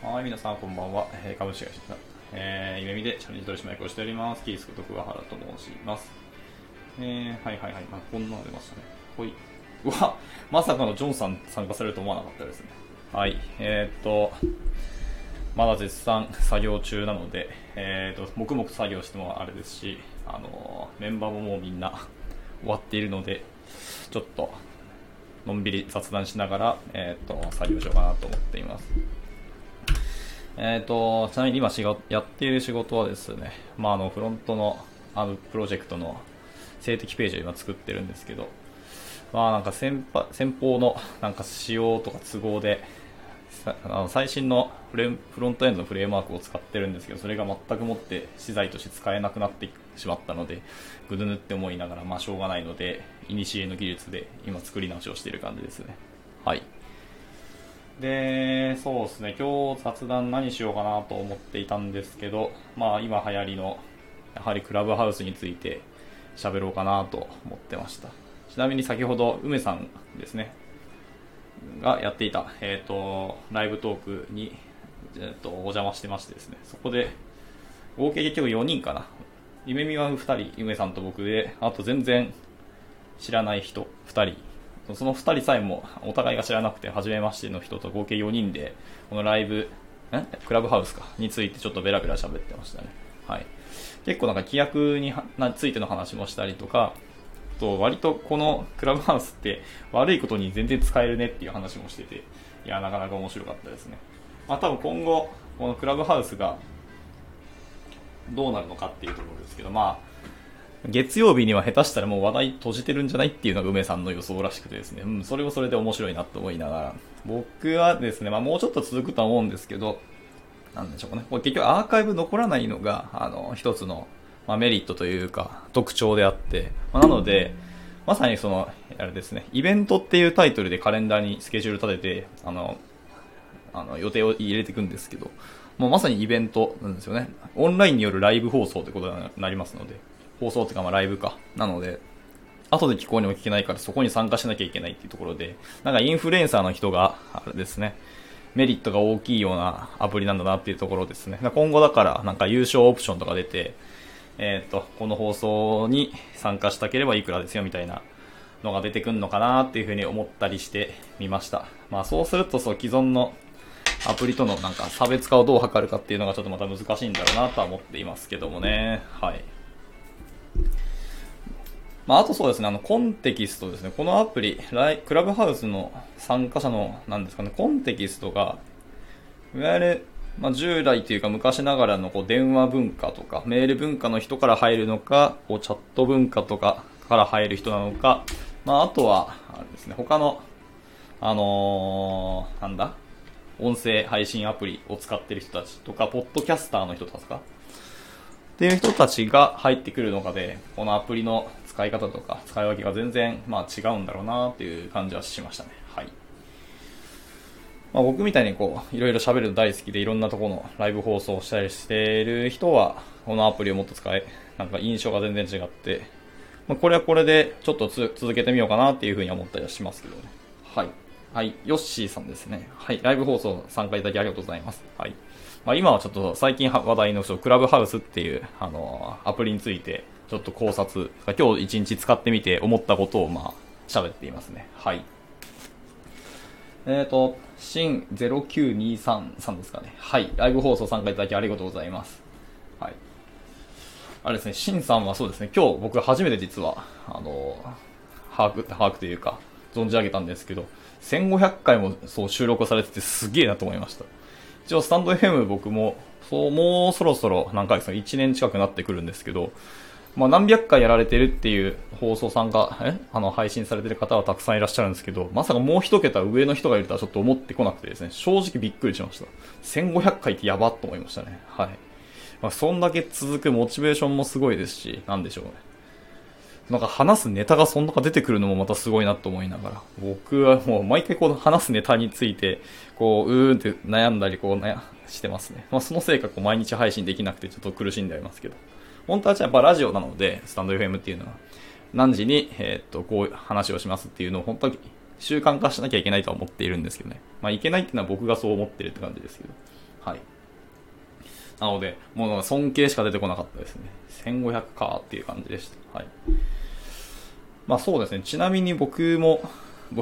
はい、皆さんこんばんは。えー株式会社、えー、夢見でチャレンジ取締役をしております。キースこと桑原と申します。えー、はいはいはい。まあ、こんなの出ましたね。ほい。うわ、まさかのジョンさん参加されると思わなかったですね。はい。えー、っと、まだ絶賛作業中なので、えー、っと、黙々作業してもあれですし、あのメンバーももうみんな終わっているので、ちょっと、のんびり雑談しながら、えー、っと、作業しようかなと思っています。えっ、と、ちなみに今仕事、やっている仕事はですね、まあ、あの、フロントの、あの、プロジェクトの静的ページを今作ってるんですけど、まあ、なんか先先方の、なんか仕様とか都合で、あの最新のフレフロントエンドのフレームワークを使ってるんですけど、それが全くもって資材として使えなくなってしまったので、ぐぬぬって思いながら、まあ、しょうがないので、イニシエの技術で今作り直しをしている感じですね。はい。で、そうですね、今日雑談何しようかなと思っていたんですけど、まあ今流行りの、やはりクラブハウスについて喋ろうかなと思ってました。ちなみに先ほど梅さんですね、がやっていた、えっ、と、ライブトークに、えっ、と、お邪魔してましてですね、そこで、合計結局4人かな。夢見は2人、梅さんと僕で、あと全然知らない人2人その2人さえもお互いが知らなくて初めましての人と合計4人でこのライブんクラブハウスか？についてちょっとベラベラ喋ってましたね。はい。結構なんか規約についての話もしたりとかと割とこのクラブハウスって悪いことに全然使えるねっていう話もしてていやなかなか面白かったですね。まあ多分今後このクラブハウスがどうなるのかっていうところですけどまあ月曜日には下手したらもう話題閉じてるんじゃないっていうのが梅さんの予想らしくてですね、うん、それもそれで面白いなと思いながら、僕はですね、まあもうちょっと続くとは思うんですけど、なんでしょうかね。これ結局アーカイブ残らないのが、あの、一つの、まあ、メリットというか、特徴であって、まあ、なので、まさにその、あれですね、イベントっていうタイトルでカレンダーにスケジュール立てて、あの、あの予定を入れていくんですけど、もうまさにイベントなんですよね。オンラインによるライブ放送ってことになりますので、放送っていうかまあライブか。なので、後で聞こうにも聞けないからそこに参加しなきゃいけないっていうところで、なんかインフルエンサーの人が、あれですね、メリットが大きいようなアプリなんだなっていうところですね。今後だからなんか優勝オプションとか出て、えっ、と、この放送に参加したければいくらですよみたいなのが出てくるのかなっていうふうに思ったりしてみました。まあそうするとそう既存のアプリとのなんか差別化をどう図るかっていうのがちょっとまた難しいんだろうなとは思っていますけどもね。はい。まあ、あとそうですね、あの、コンテキストですね。このアプリ、ライクラブハウスの参加者の、なんですかね、コンテキストが、いわゆる、まあ、従来というか昔ながらのこう電話文化とか、メール文化の人から入るのか、こうチャット文化とかから入る人なのか、まあ、あとは、あれですね、他の、あのー、なんだ音声配信アプリを使ってる人たちとか、ポッドキャスターの人とか、っていう人たちが入ってくるのかで、このアプリの使い方とか使い分けが全然、まあ、違うんだろうなっていう感じはしましたね。はい。まあ、僕みたいにこう、いろいろ喋るの大好きでいろんなところのライブ放送をしたりしている人は、このアプリをもっと使え、なんか印象が全然違って、まあ、これはこれでちょっと続けてみようかなっていうふうに思ったりはしますけどね。はい。はい。ヨッシーさんですね。はい。ライブ放送参加いただきありがとうございます。はい。まあ、今はちょっと最近話題のクラブハウスっていう、あのアプリについてちょっと考察、今日一日使ってみて思ったことをまあ喋っていますね。はい。えっ、ー、と、新0923さんですかね。はい。ライブ放送参加いただきありがとうございます。はい。あれですね、新さんはそうですね、今日僕初めて実は、あの把握、把握というか、存じ上げたんですけど、1500回もそう収録されててすげえなと思いました。一応スタンド FM 僕も、そう、もうそろそろ何回ですか、1年近くなってくるんですけど、まあ何百回やられてるっていう放送さんが、え？あの、配信されてる方はたくさんいらっしゃるんですけど、まさかもう一桁上の人がいるとはちょっと思ってこなくてですね、正直びっくりしました。1500回ってやばっと思いましたね。はい。まあそんだけ続くモチベーションもすごいですし、なんでしょうね。なんか話すネタがそんなか出てくるのもまたすごいなと思いながら、僕はもう毎回この話すネタについて、こう、うーんって悩んだりこう悩してますね。まあそのせいかこう毎日配信できなくてちょっと苦しんでありますけど。本当はじゃやっぱラジオなので、スタンド FM っていうのは、何時に、えー、っと、こう話をしますっていうのを本当に習慣化しなきゃいけないとは思っているんですけどね。まあいけないっていうのは僕がそう思ってるって感じですけど。はい。なので、もう尊敬しか出てこなかったですね。1500かっていう感じでした。はい。まあそうですね。ちなみに僕も、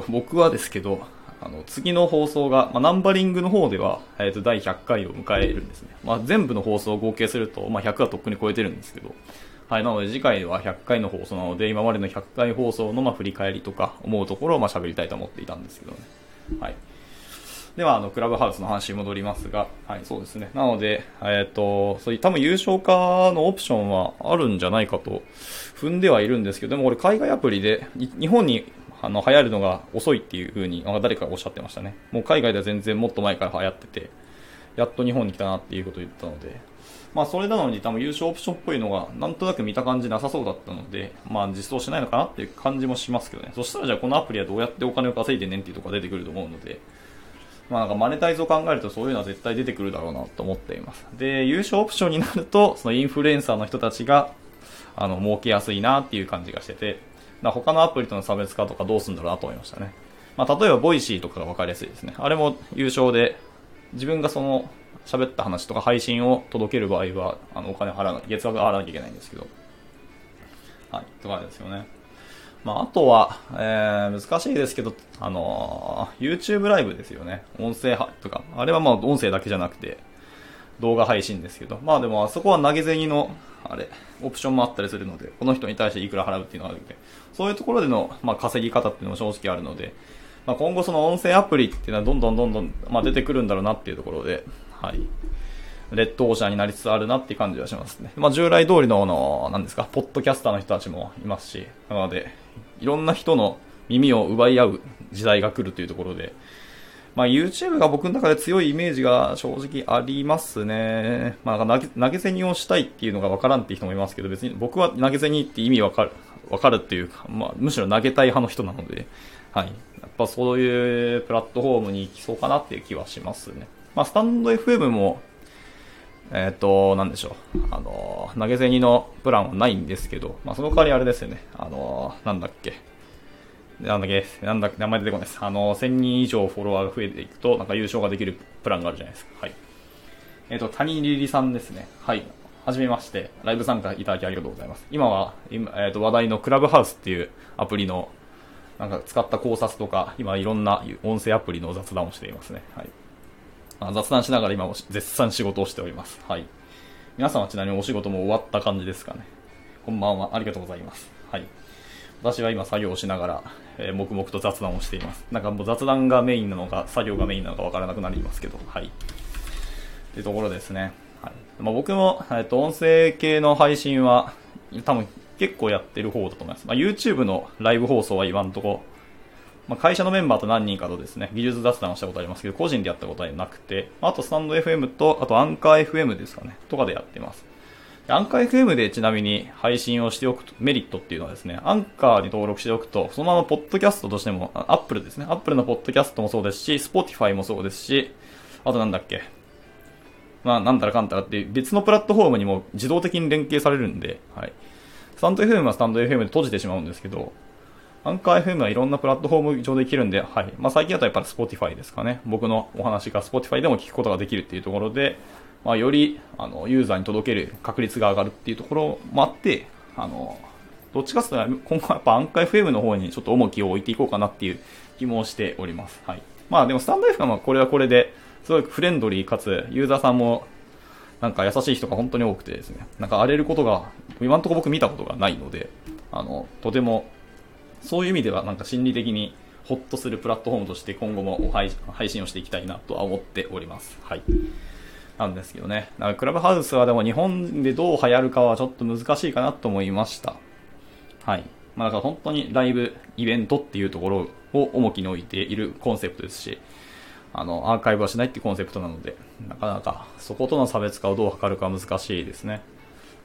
僕はですけど、あの、次の放送が、まあ、ナンバリングの方では、え、ー、と、第100回を迎えるんですね。まあ、全部の放送を合計すると、まあ、100はとっくに超えてるんですけど、はい、なので次回は100回の放送なので、今までの100回放送の、ま、振り返りとか、思うところを、まあ、喋りたいと思っていたんですけどね。はい。では、あの、クラブハウスの話に戻りますが、はい、そうですね。なので、えっ、ー、と、そういう多分優勝化のオプションはあるんじゃないかと踏んではいるんですけど、でもこれ海外アプリで、日本にあの、流行るのが遅いっていう風に、誰かがおっしゃってましたね。もう海外では全然もっと前から流行ってて、やっと日本に来たなっていうことを言ったので、まあそれなのに多分優勝オプションっぽいのがなんとなく見た感じなさそうだったので、まあ実装しないのかなっていう感じもしますけどね。そしたらじゃあこのアプリはどうやってお金を稼いでねんっていうとこが出てくると思うので、まあなんかマネタイズを考えるとそういうのは絶対出てくるだろうなと思っています。で、有償オプションになると、そのインフルエンサーの人たちが、あの、儲けやすいなっていう感じがしてて、だ他のアプリとの差別化とかどうするんだろうなと思いましたね。まあ、例えば、ボイシーとかが分かりやすいですね。あれも有償で、自分がその、喋った話とか配信を届ける場合は、あの、お金払わな、月額払わなきゃいけないんですけど。はい、とかですよね。まあ、あとは、えー、難しいですけど、あのー、YouTube ライブですよね。音声とか。あれはまあ、音声だけじゃなくて、動画配信ですけど。まあでも、あそこは投げ銭の、あれ、オプションもあったりするので、この人に対していくら払うっていうのがあるので、そういうところでの、まあ、稼ぎ方っていうのも正直あるので、まあ、今後その音声アプリっていうのはどんどんどんどん、まあ、出てくるんだろうなっていうところで、はい。レッドオーシャンになりつつあるなっていう感じはしますね。まあ、従来通りの、あの、何ですか、ポッドキャスターの人たちもいますし、なので、いろんな人の耳を奪い合う時代が来るというところで、まあ、YouTube が僕の中で強いイメージが正直ありますね。まあ、投げ銭をしたいっていうのがわからんっていう人もいますけど、別に僕は投げ銭って意味わかる、わかるっていうか、まあ、むしろ投げたい派の人なので、はい。やっぱそういうプラットフォームに行きそうかなっていう気はしますね。まあ、スタンド FM も、えっ、ー、と、なんでしょう。あの、投げ銭のプランはないんですけど、まあ、その代わりあれですよね。あの、なんだっけ。なんだっけ、なんだっけ、名前出てこないです。あの、1000人以上フォロワーが増えていくと、なんか優勝ができるプランがあるじゃないですか。はい。えっ、ー、と、谷リリさんですね。はい。はじめまして。ライブ参加いただきありがとうございます。今は、今、えっ、ー、と、話題のクラブハウスっていうアプリの、なんか使った考察とか、今いろんな音声アプリの雑談をしていますね。はい。まあ、雑談しながら今も絶賛仕事をしております。はい。皆さんはちなみにお仕事も終わった感じですかね。こんばんは。ありがとうございます。はい。私は今作業をしながら、えー、黙々と雑談をしています。なんかもう雑談がメインなのか、作業がメインなのかわからなくなりますけど、はい。というところですね。まあ、僕も、えっ、と、音声系の配信は、多分結構やってる方だと思います。まあ、YouTube のライブ放送は今んとこ、まあ、会社のメンバーと何人かとですね、技術雑談をしたことありますけど、個人でやったことはなくて、あとスタンド FM と、あとアンカー FM ですかね、とかでやってます。アンカー FM でちなみに配信をしておくと、メリットっていうのはですね、アンカーに登録しておくと、そのままポッドキャストとしても、アップルですね。アップルのポッドキャストもそうですし、スポティファイもそうですし、あとなんだっけ。まあ、なんたらかんたらって別のプラットフォームにも自動的に連携されるんで、はい。スタンド FM はスタンド FM で閉じてしまうんですけど、アンカー FM はいろんなプラットフォーム上でできるんで、はい。まあ、最近だとやっぱり Spotify ですかね。僕のお話が Spotify でも聞くことができるっていうところで、まあ、よりあのユーザーに届ける確率が上がるっていうところもあって、あのどっちかというと今後はやっぱアンカー FM の方にちょっと重きを置いていこうかなっていう気もしております。はい。まあでもスタンド FM はこれはこれで、すごいフレンドリーかつ、ユーザーさんもなんか優しい人が本当に多くてですね、なんか荒れることが、今のところ僕見たことがないので、あの、とても、そういう意味ではなんか心理的にホッとするプラットフォームとして今後も配信をしていきたいなとは思っております。はい。なんですけどね。だかクラブハウスはでも日本でどう流行るかはちょっと難しいかなと思いました。はい。まあだから本当にライブ、イベントっていうところを重きに置いているコンセプトですし、あの、アーカイブはしないっていうコンセプトなので、なかなかそことの差別化をどう図るか難しいですね。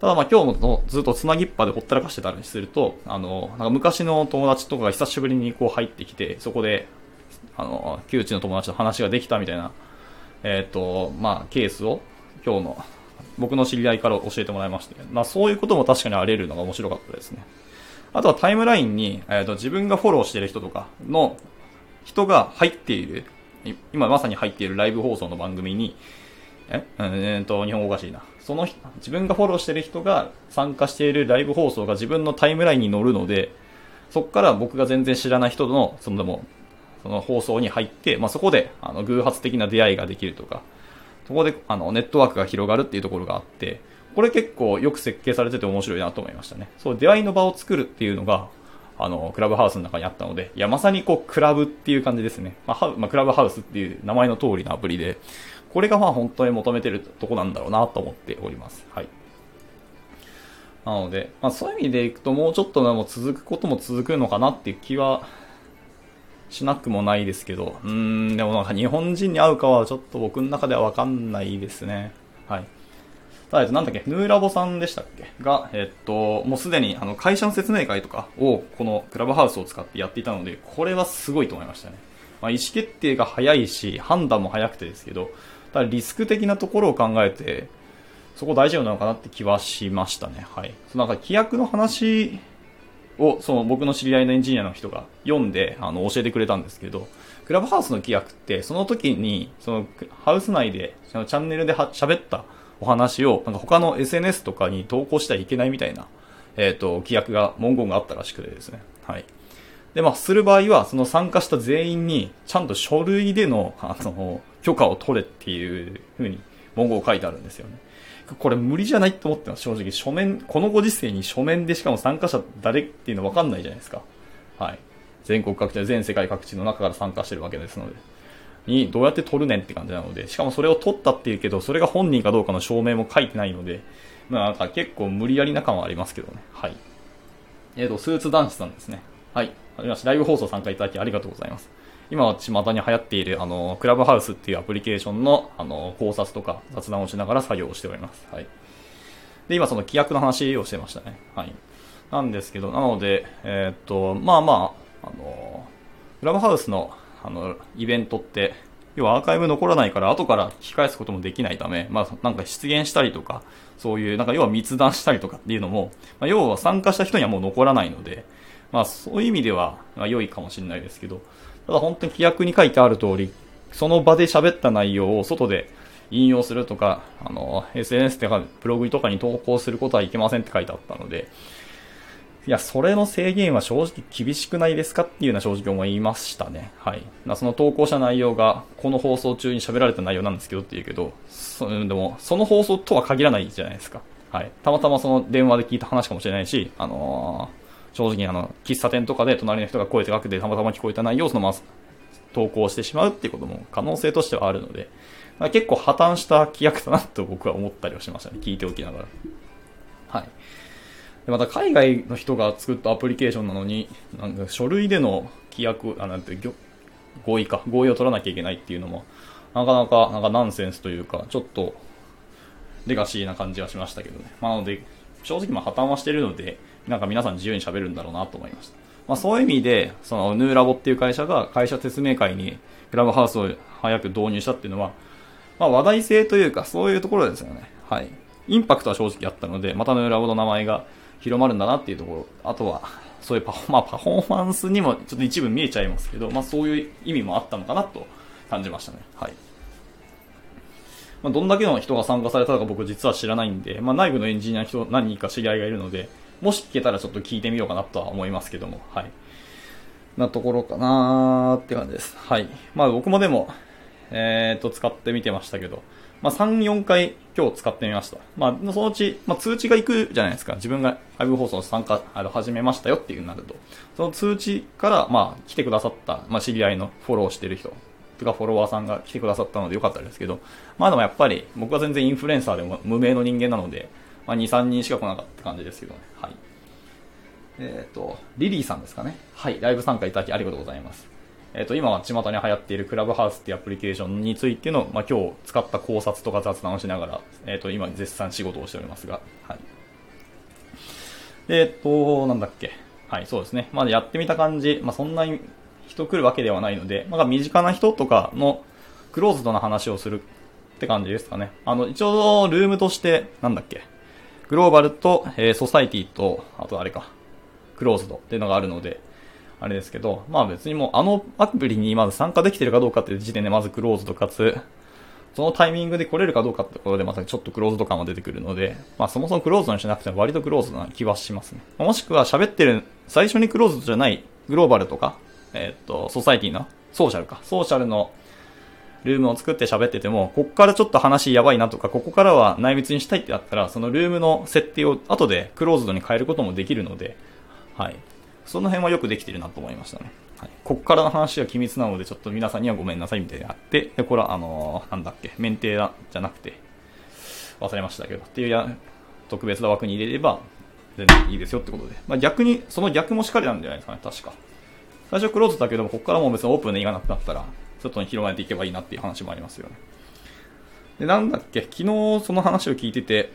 ただまあ今日もずっとつなぎっぱでほったらかしてたりすると、あの、なんか昔の友達とかが久しぶりにこう入ってきて、そこで、あの、旧知の友達と話ができたみたいなえっ、ー、と、まあ、ケースを今日の僕の知り合いから教えてもらいまして、まあ、そういうことも確かにあり得るのが面白かったですね。あとはタイムラインに、えっ、ー、と、自分がフォローしてる人とかの人が入っている、今まさに入っているライブ放送の番組に、え？うんえー、と、日本語おかしいな。その自分がフォローしてる人が参加しているライブ放送が自分のタイムラインに乗るので、そこから僕が全然知らない人の、そのでも、その放送に入って、まあ、そこで、あの、偶発的な出会いができるとか、そこで、あの、ネットワークが広がるっていうところがあって、これ結構よく設計されてて面白いなと思いましたね。そう、出会いの場を作るっていうのが、あの、クラブハウスの中にあったので、いや、まさにこう、クラブっていう感じですね。まあ、まあ、クラブハウスっていう名前の通りのアプリで、これがまあ本当に求めてるとこなんだろうなと思っております。はい。なので、まあそういう意味でいくともうちょっとでも続くことも続くのかなっていう気はしなくもないですけど、うーん、でもなんか日本人に会うかはちょっと僕の中ではわかんないですね。はい。ただ、なんだっけ、ヌーラボさんでしたっけ？が、えっと、もうすでにあの会社の説明会とかをこのクラブハウスを使ってやっていたので、これはすごいと思いましたね。まあ、意思決定が早いし、判断も早くてですけど、ただリスク的なところを考えて、そこ大丈夫なのかなって気はしましたね。はい。そのなんか規約の話を、その僕の知り合いのエンジニアの人が読んで、あの、教えてくれたんですけど、クラブハウスの規約って、その時に、その、ハウス内で、そのチャンネルで喋ったお話を、なんか他の SNS とかに投稿してはいけないみたいな、えっ、ー、と、規約が、文言があったらしくてですね。はい。で、まあ、する場合は、その参加した全員に、ちゃんと書類での、あの、許可を取れっていう風に文言書いてあるんですよね。これ無理じゃないと思ってます、正直。書面、このご時世に書面でしかも参加者誰っていうの分かんないじゃないですか。はい。全国各地、全世界各地の中から参加してるわけですので。に、どうやって取るねんって感じなので、しかもそれを取ったっていうけど、それが本人かどうかの証明も書いてないので、まあなんか結構無理やりな感はありますけどね。はい。えっ、ー、と、スーツ男子さんですね。はい。ありました。ライブ放送参加いただきありがとうございます。今は巷に流行っている、あの、クラブハウスっていうアプリケーションの、あの、考察とか雑談をしながら作業をしております。はい。で、今その規約の話をしてましたね。はい。なんですけど、なので、えー、っと、まあまあ、あの、クラブハウスの、あの、イベントって、要はアーカイブ残らないから後から聞き返すこともできないため、まあなんか出現したりとか、そういう、なんか要は密談したりとかっていうのも、まあ、要は参加した人にはもう残らないので、まあそういう意味では、まあ、良いかもしれないですけど、ただ本当に規約に書いてある通り、その場で喋った内容を外で引用するとか、あの、SNS とかブログとかに投稿することはいけませんって書いてあったので、いや、それの制限は正直厳しくないですかっていうような正直思いましたね。はい。その投稿した内容が、この放送中に喋られた内容なんですけどって言うけど、そでも、その放送とは限らないじゃないですか。はい。たまたまその電話で聞いた話かもしれないし、あのー正直あの、喫茶店とかで隣の人が声でかけてたまたま聞こえた内容をそのまま投稿してしまうっていうことも可能性としてはあるので、結構破綻した規約だなと僕は思ったりはしましたね。聞いておきながら。でまた海外の人が作ったアプリケーションなのに、なんか書類での規約、あ、なんて、合意か、合意を取らなきゃいけないっていうのも、なかなか、なんかナンセンスというか、ちょっと、レガシーな感じはしましたけどね。まあ、なので、正直まあ破綻はしてるので、なんか皆さん自由に喋るんだろうなと思いました。まあそういう意味で、そのヌーラボっていう会社が会社説明会にクラブハウスを早く導入したっていうのは、まあ話題性というかそういうところですよね。はい。インパクトは正直あったので、またヌーラボの名前が広まるんだなっていうところ、あとは、そういうパフ,、まあ、パフォーマンスにもちょっと一部見えちゃいますけど、まあそういう意味もあったのかなと感じましたね。はい。まあ、どんだけの人が参加されたのか僕実は知らないんで、まあ内部のエンジニアの人何人か知り合いがいるので、もし聞けたらちょっと聞いてみようかなとは思いますけども、はい。なところかなーって感じです。はい。まあ僕もでも、えー、っと、使ってみてましたけど、まあ3、4回今日使ってみました。まあそのうち、まあ通知が行くじゃないですか。自分がライブ放送参加、あの、始めましたよっていうなると。その通知から、まあ来てくださった、まあ知り合いのフォローしてる人とかフォロワーさんが来てくださったのでよかったですけど、まあでもやっぱり僕は全然インフルエンサーでも無名の人間なので、まあ、2、3人しか来なかった感じですけどね。はい。えっ、ー、と、リリーさんですかね。はい。ライブ参加いただきありがとうございます。えっ、ー、と、今は巷に流行っているクラブハウスっていうアプリケーションについての、まあ、今日使った考察とか雑談をしながら、えっ、ー、と、今絶賛仕事をしておりますが、はい。えっ、と、なんだっけ。はい、そうですね。まだやってみた感じ、まあ、そんなに人来るわけではないので、まあ、身近な人とかのクローズドな話をするって感じですかね。あの、一応、ルームとして、なんだっけ。グローバルと、えー、ソサイティと、あとあれか、クローズドっていうのがあるので、あれですけど、まあ別にもうあのアプリにまず参加できてるかどうかっていう時点でまずクローズドかつ、そのタイミングで来れるかどうかってところでまたちょっとクローズド感は出てくるので、まあそもそもクローズドにしなくても割とクローズドな気はしますね。もしくは喋ってる、最初にクローズドじゃないグローバルとか、えっ、と、ソサイティの、ソーシャルか、ソーシャルのルームを作って喋ってても、ここからちょっと話やばいなとか、ここからは内密にしたいってなったら、そのルームの設定を後でクローズドに変えることもできるので、はい。その辺はよくできてるなと思いましたね。はい。こっからの話は機密なので、ちょっと皆さんにはごめんなさいみたいなあって、で、これはあのー、なんだっけ、免停じゃなくて、忘れましたけど、っていうや、特別な枠に入れれば、全然いいですよってことで。まあ、逆に、その逆もしかりなんじゃないですかね、確か。最初クローズだけども、ここからも別にオープンでいかなくなったら、外に広めていけばいいなっていう話もありますよね。で、なんだっけ、昨日その話を聞いてて、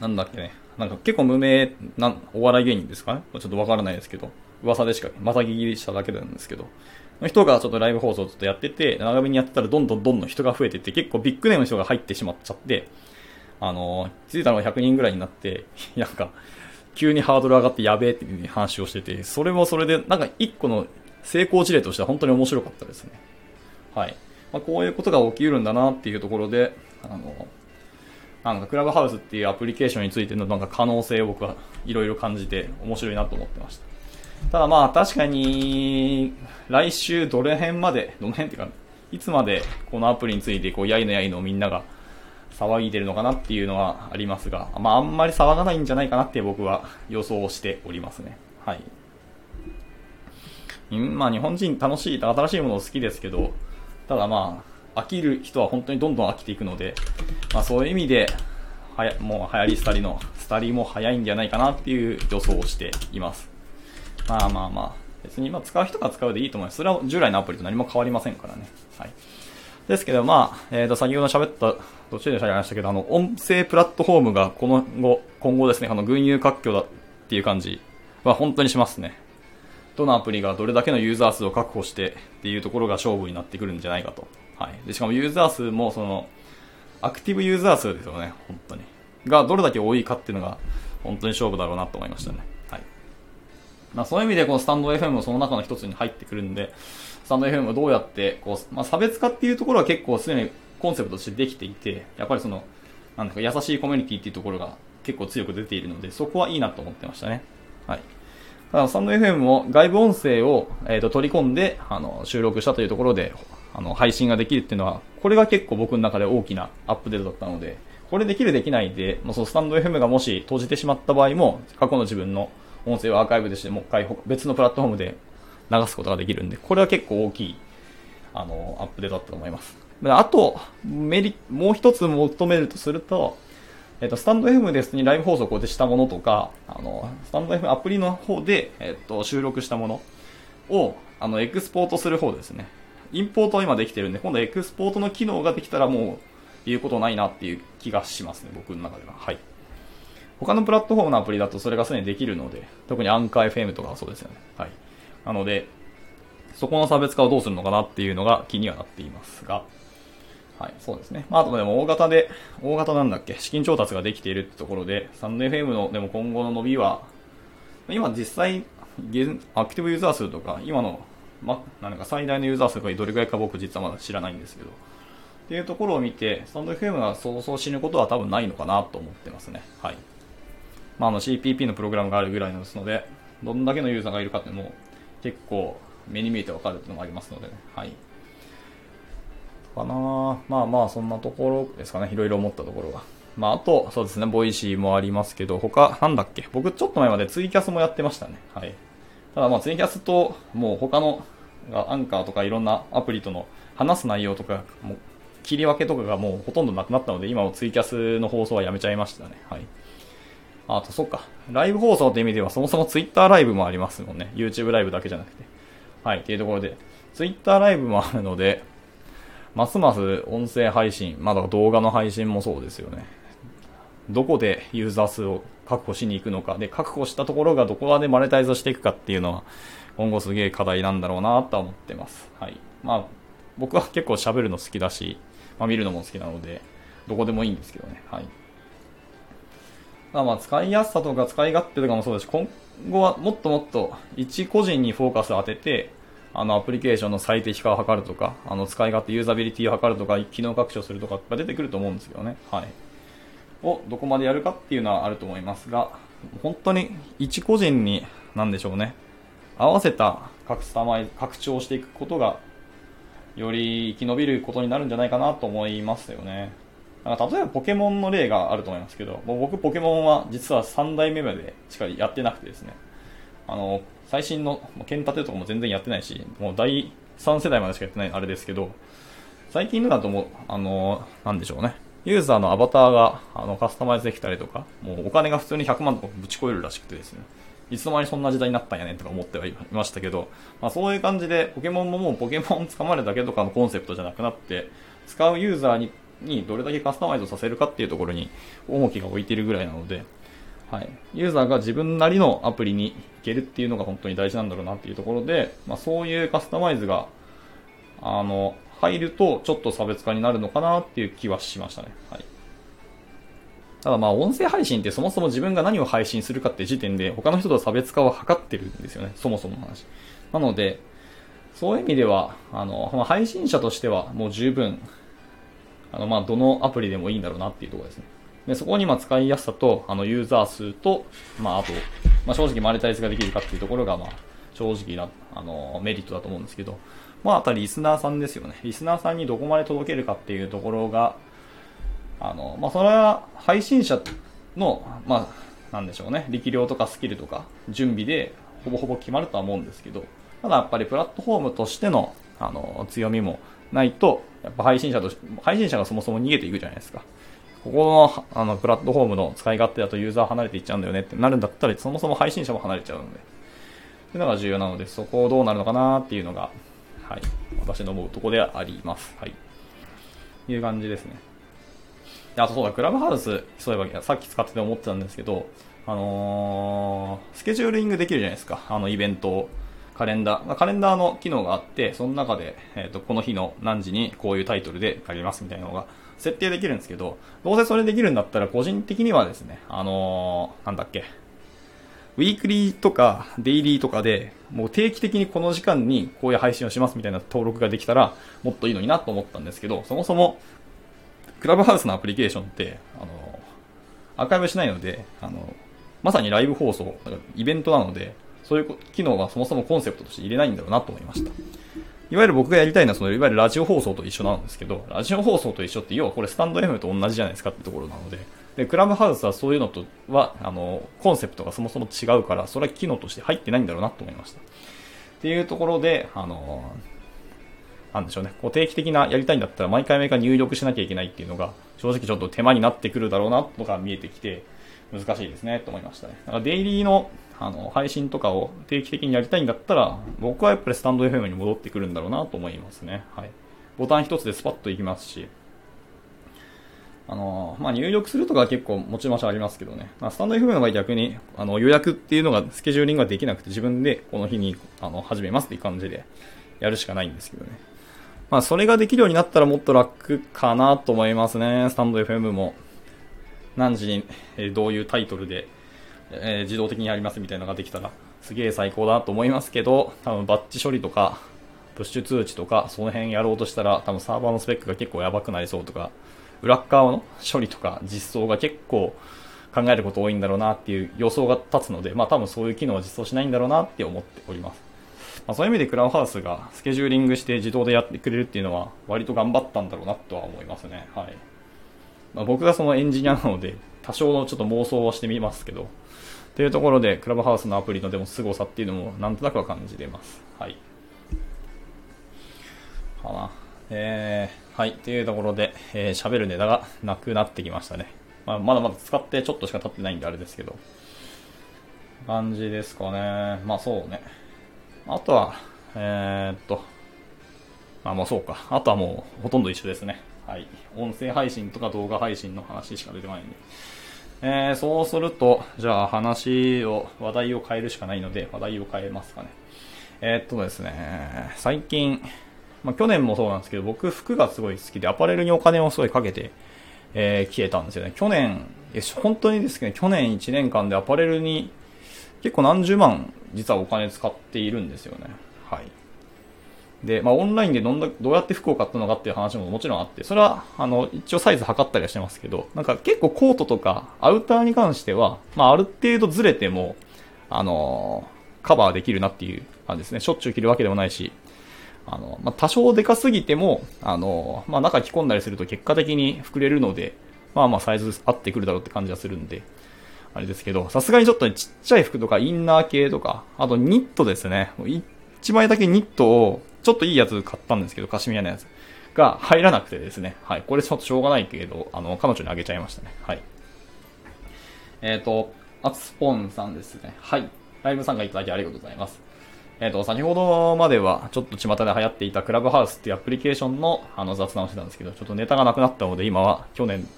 なんだっけね、なんか結構無名なお笑い芸人ですかね？ちょっとわからないですけど、噂でしか、また聞きしただけなんですけど、の人がちょっとライブ放送をちょっとやってて、長めにやってたらどんどんどんどん人が増えてて、結構ビッグネームの人が入ってしまっちゃって、あの、気づいたのが100人ぐらいになって、なんか、急にハードル上がってやべえっていう話をしてて、それもそれで、なんか一個の成功事例としては本当に面白かったですね。はい。まあ、こういうことが起きうるんだなっていうところで、あの、なんかクラブハウスっていうアプリケーションについてのなんか可能性を僕はいろいろ感じて面白いなと思ってました。ただまあ確かに来週どれ辺まで、どの辺っていうか、いつまでこのアプリについてこうやいのやいのみんなが騒いでるのかなっていうのはありますが、まああんまり騒がないんじゃないかなって僕は予想しておりますね。はい。まあ日本人楽しい、新しいもの好きですけど、ただまあ、飽きる人は本当にどんどん飽きていくので、まあそういう意味で、はや、もう流行りスタリの、スタリも早いんじゃないかなっていう予想をしています。まあまあまあ、別にまあ使う人が使うでいいと思います。それは従来のアプリと何も変わりませんからね。はい。ですけど、まあ、えっ、ー、と、先ほど喋った、途中で喋りましたけど、あの、音声プラットフォームがこの後、今後ですね、あの、群雄割拠だっていう感じは本当にしますね。どのアプリがどれだけのユーザー数を確保してっていうところが勝負になってくるんじゃないかと。はい。で、しかもユーザー数もその、アクティブユーザー数ですよね、本当に。がどれだけ多いかっていうのが本当に勝負だろうなと思いましたね。はい。まあそういう意味でこのスタンド FM もその中の一つに入ってくるんで、スタンド FM をどうやって、こう、まあ差別化っていうところは結構すでにコンセプトとしてできていて、やっぱりその、なんだか優しいコミュニティっていうところが結構強く出ているので、そこはいいなと思ってましたね。はい。ただ、スタンド FM も外部音声を、えーと、取り込んであの収録したというところであの配信ができるっていうのは、これが結構僕の中で大きなアップデートだったので、これできるできないで、もうそのスタンド FM がもし閉じてしまった場合も、過去の自分の音声をアーカイブでしてもう一回別のプラットフォームで流すことができるんで、これは結構大きい、あの、アップデートだったと思います。あと、メリ、もう一つ求めるとすると、えっ、と、スタンド FM で普通にライブ放送をこうしたものとか、あの、スタンド FM アプリの方で、えっ、と、収録したものを、あの、エクスポートする方ですね。インポートは今できてるんで、今度エクスポートの機能ができたらもう、言うことないなっていう気がしますね、僕の中では。はい。他のプラットフォームのアプリだとそれがすでにできるので、特にアンカー FM とかはそうですよね。はい。なので、そこの差別化をどうするのかなっていうのが気にはなっていますが、はい、そうですね。まあ、あとでも大型で、大型なんだっけ、資金調達ができているってところで、サンド FM のでも今後の伸びは、今実際、アクティブユーザー数とか、今の、ま、なんか最大のユーザー数がどれくらいか僕実はまだ知らないんですけど、っていうところを見て、サンド FM がそうそう死ぬことは多分ないのかなと思ってますね。はい。まあ、あの CPP のプログラムがあるぐらいですので、どんだけのユーザーがいるかっていうのも結構目に見えてわかるっていうのがありますので、ね、はい。かなまあまあ、そんなところですかね。いろいろ思ったところは。まあ、あと、そうですね、ボイシーもありますけど、他、なんだっけ？僕ちょっと前までツイキャスもやってましたね。はい。ただまあ、ツイキャスと、もう他の、アンカーとかいろんなアプリとの話す内容とか、もう切り分けとかがもうほとんどなくなったので、今もツイキャスの放送はやめちゃいましたね。はい。あと、そっか。ライブ放送って意味では、そもそもツイッターライブもありますもんね。YouTube ライブだけじゃなくて。はい。っていうところで、ツイッターライブもあるので、ますます音声配信、まだ動画の配信もそうですよね。どこでユーザー数を確保しに行くのか、で、確保したところがどこまでマネタイズしていくかっていうのは、今後すげえ課題なんだろうなとは思ってます。はい。まあ、僕は結構喋るの好きだし、まあ見るのも好きなので、どこでもいいんですけどね。はい。まあまあ、使いやすさとか使い勝手とかもそうだし、今後はもっともっと一個人にフォーカスを当てて、あのアプリケーションの最適化を図るとか、あの使い勝手、ユーザビリティを図るとか、機能拡張するとかが出てくると思うんですけどね。はい。をどこまでやるかっていうのはあると思いますが、本当に一個人に、なんでしょうね。合わせたカスタマイ拡張していくことが、より生き延びることになるんじゃないかなと思いますよね。なんか例えばポケモンの例があると思いますけど、もう僕ポケモンは実は3代目までしかやってなくてですね、あの、最新の剣立てとかも全然やってないし、もう第3世代までしかやってないあれですけど、最近のだともう、あの、なんでしょうね。ユーザーのアバターがあのカスタマイズできたりとか、もうお金が普通に100万とかぶち超えるらしくてですね、いつの間にそんな時代になったんやねんとか思ってはいましたけど、まあ、そういう感じでポケモンももうポケモン捕まるだけとかのコンセプトじゃなくなって、使うユーザーににどれだけカスタマイズさせるかっていうところに重きが置いているぐらいなので、はい、ユーザーが自分なりのアプリに行けるっていうのが本当に大事なんだろうなっていうところで、まあ、そういうカスタマイズがあの入るとちょっと差別化になるのかなっていう気はしましたね。はいただまあ音声配信ってそもそも自分が何を配信するかって時点で他の人と差別化を図ってるんですよね。そもそもの話。なので、そういう意味では、あの、まあ、配信者としてはもう十分あの、まあ、どのアプリでもいいんだろうなっていうところですね。で、そこにま使いやすさと、あの、ユーザー数と、まあ、あと、まあ、正直マネタイズができるかっていうところが、まあ、正直な、あの、メリットだと思うんですけど、まあ、あたりリスナーさんですよね。リスナーさんにどこまで届けるかっていうところが、あの、まあ、それは配信者の、まあ、なんでしょうね、力量とかスキルとか準備でほぼほぼ決まるとは思うんですけど、ただやっぱりプラットフォームとしての、あの、強みもないと、やっぱ配信者と配信者がそもそも逃げていくじゃないですか。ここの、あの、プラットフォームの使い勝手だとユーザー離れていっちゃうんだよねってなるんだったら、そもそも配信者も離れちゃうので。っていうのが重要なので、そこをどうなるのかなっていうのが、はい。私の思うとこではあります。はい。いう感じですね。あとそうだ、クラブハウス、そういえばさっき使ってて思ってたんですけど、あのー、スケジューリングできるじゃないですか。あのイベントを。カレンダー、カレンダーの機能があって、その中で、えっ、ー、と、この日の何時にこういうタイトルで借りますみたいなのが設定できるんですけど、どうせそれできるんだったら個人的にはですね、あのー、なんだっけ、ウィークリーとかデイリーとかで、もう定期的にこの時間にこういう配信をしますみたいな登録ができたら、もっといいのになと思ったんですけど、そもそも、クラブハウスのアプリケーションって、あの、アーカイブしないので、あのまさにライブ放送、イベントなので、そういう機能はそもそもコンセプトとして入れないんだろうなと思いました。いわゆる僕がやりたいのは、その、いわゆるラジオ放送と一緒なんですけど、ラジオ放送と一緒って、要はこれスタンド FM と同じじゃないですかってところなので、で、クラブハウスはそういうのとは、あの、コンセプトがそもそも違うから、それは機能として入ってないんだろうなと思いました。っていうところで、あの、なんでしょうね、こう定期的なやりたいんだったら毎回毎回入力しなきゃいけないっていうのが、正直ちょっと手間になってくるだろうなとか見えてきて、難しいですね、と思いましたね。だからデイリーのあの、配信とかを定期的にやりたいんだったら、僕はやっぱりスタンド FM に戻ってくるんだろうなと思いますね。はい。ボタン一つでスパッといきますし、あの、まあ、入力するとか結構持ち回しありますけどね。まあ、スタンド FM の場合逆に、あの、予約っていうのが、スケジューリングができなくて自分でこの日に、あの、始めますっていう感じでやるしかないんですけどね。まあ、それができるようになったらもっと楽かなと思いますね。スタンド FM も。何時に、えどういうタイトルでえー、自動的にやりますみたいなのができたらすげえ最高だなと思いますけど、多分バッチ処理とか、プッシュ通知とか、その辺やろうとしたら、多分サーバーのスペックが結構やばくなりそうとか、裏側の処理とか実装が結構考えること多いんだろうなっていう予想が立つので、まあ多分そういう機能は実装しないんだろうなって思っております。まあ、そういう意味でクラウハウスがスケジューリングして自動でやってくれるっていうのは割と頑張ったんだろうなとは思いますね。はい。まあ、僕がそのエンジニアなので多少のちょっと妄想はしてみますけど、というところで、クラブハウスのアプリのでも凄さっていうのもなんとなくは感じてます。はい。かな。えー、はい。というところで、えー、喋るネタがなくなってきましたね。まあ、まだまだ使ってちょっとしか経ってないんであれですけど。感じですかね。まあそうね。あとは、えー、っと、まあもうそうか。あとはもうほとんど一緒ですね。はい。音声配信とか動画配信の話しか出てないんで。えー、そうすると、じゃあ話を、話題を変えるしかないので、話題を変えますかね。えー、っとですね、最近、まあ、去年もそうなんですけど、僕服がすごい好きで、アパレルにお金をすごいかけて、えー、消えたんですよね。去年、本当にですね、去年1年間でアパレルに結構何十万実はお金使っているんですよね。で、まあ、オンラインでどんだどうやって服を買ったのかっていう話ももちろんあって、それは、あの、一応サイズ測ったりはしてますけど、なんか結構コートとかアウターに関しては、まあ、ある程度ずれても、あのー、カバーできるなっていう感じですね。しょっちゅう着るわけでもないし、あの、まあ、多少でかすぎても、あのー、まあ、中着込んだりすると結果的に膨れるので、まあまあサイズ合ってくるだろうって感じはするんで、あれですけど、さすがにちょっと、ね、ちっちゃい服とかインナー系とか、あとニットですね。一枚だけニットを、ちょっといいやつ買ったんですけど、カシミヤのやつが入らなくてですね。はい。これちょっとしょうがないけど、あの、彼女にあげちゃいましたね。はい。えっ、ー、と、アツポンさんですね。はい。ライブ参加いただきありがとうございます。えっ、ー、と、先ほどまでは、ちょっと巷で流行っていたクラブハウスっていうアプリケーションの、あの、雑談をしてたんですけど、ちょっとネタがなくなったので、今は去年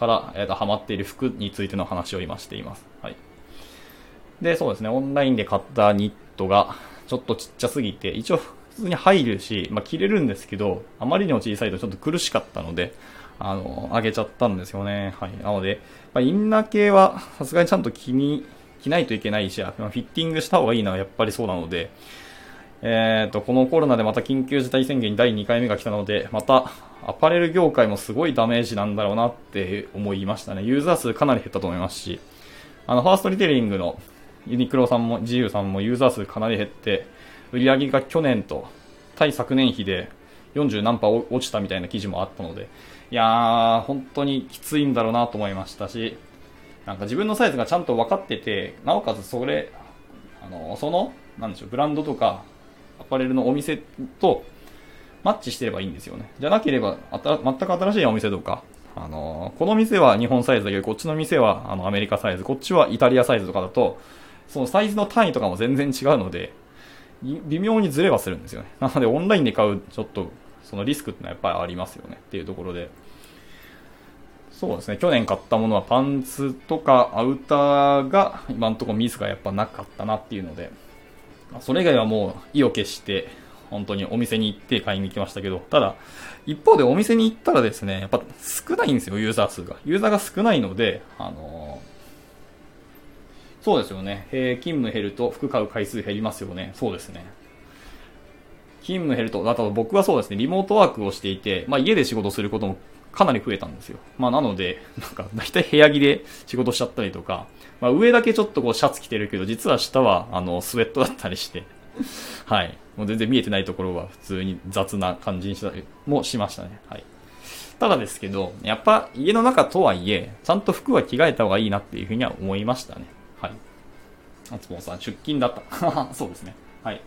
から、えっ、ー、と、ハマっている服についての話を今しています。はい。で、そうですね、オンラインで買ったニットが、ちょっとちっちゃすぎて、一応普通に入るし、まあ、着れるんですけど、あまりにも小さいとちょっと苦しかったので、あの、あげちゃったんですよね。はい。なので、まあ、インナー系はさすがにちゃんと着に、着ないといけないし、まあ、フィッティングした方がいいのはやっぱりそうなので、えっ、ー、と、このコロナでまた緊急事態宣言第2回目が来たので、またアパレル業界もすごいダメージなんだろうなって思いましたね。ユーザー数かなり減ったと思いますし、あの、ファーストリテイリングのユニクロさんも GU さんもユーザー数かなり減って、売り上げが去年と対昨年比で40何パー落ちたみたいな記事もあったので、いやー、本当にきついんだろうなと思いましたし、なんか自分のサイズがちゃんと分かってて、なおかつそれ、あの、その、なんでしょう、ブランドとか、アパレルのお店とマッチしてればいいんですよね。じゃなければ、あた全く新しいお店とか、あのこの店は日本サイズだけど、こっちの店はあのアメリカサイズ、こっちはイタリアサイズとかだと、そのサイズの単位とかも全然違うので、微妙にずれはするんですよね。なので、オンラインで買う、ちょっと、そのリスクってのはやっぱりありますよねっていうところで。そうですね、去年買ったものはパンツとかアウターが今のところミスがやっぱなかったなっていうので、それ以外はもう意を決して、本当にお店に行って買いに行きましたけど、ただ、一方でお店に行ったらですね、やっぱ少ないんですよ、ユーザー数が。ユーザーが少ないので、あのー、そうですよね。えー、勤務減ると服買う回数減りますよね。そうですね。勤務減ると、あと僕はそうですね、リモートワークをしていて、まあ家で仕事することもかなり増えたんですよ。まあなので、なんか大体部屋着で仕事しちゃったりとか、まあ上だけちょっとこうシャツ着てるけど、実は下はあのスウェットだったりして、はい。もう全然見えてないところは普通に雑な感じにしたりもしましたね。はい。ただですけど、やっぱ家の中とはいえ、ちゃんと服は着替えた方がいいなっていうふうには思いましたね。あつぽんさん、出勤だった。そうですね。はい。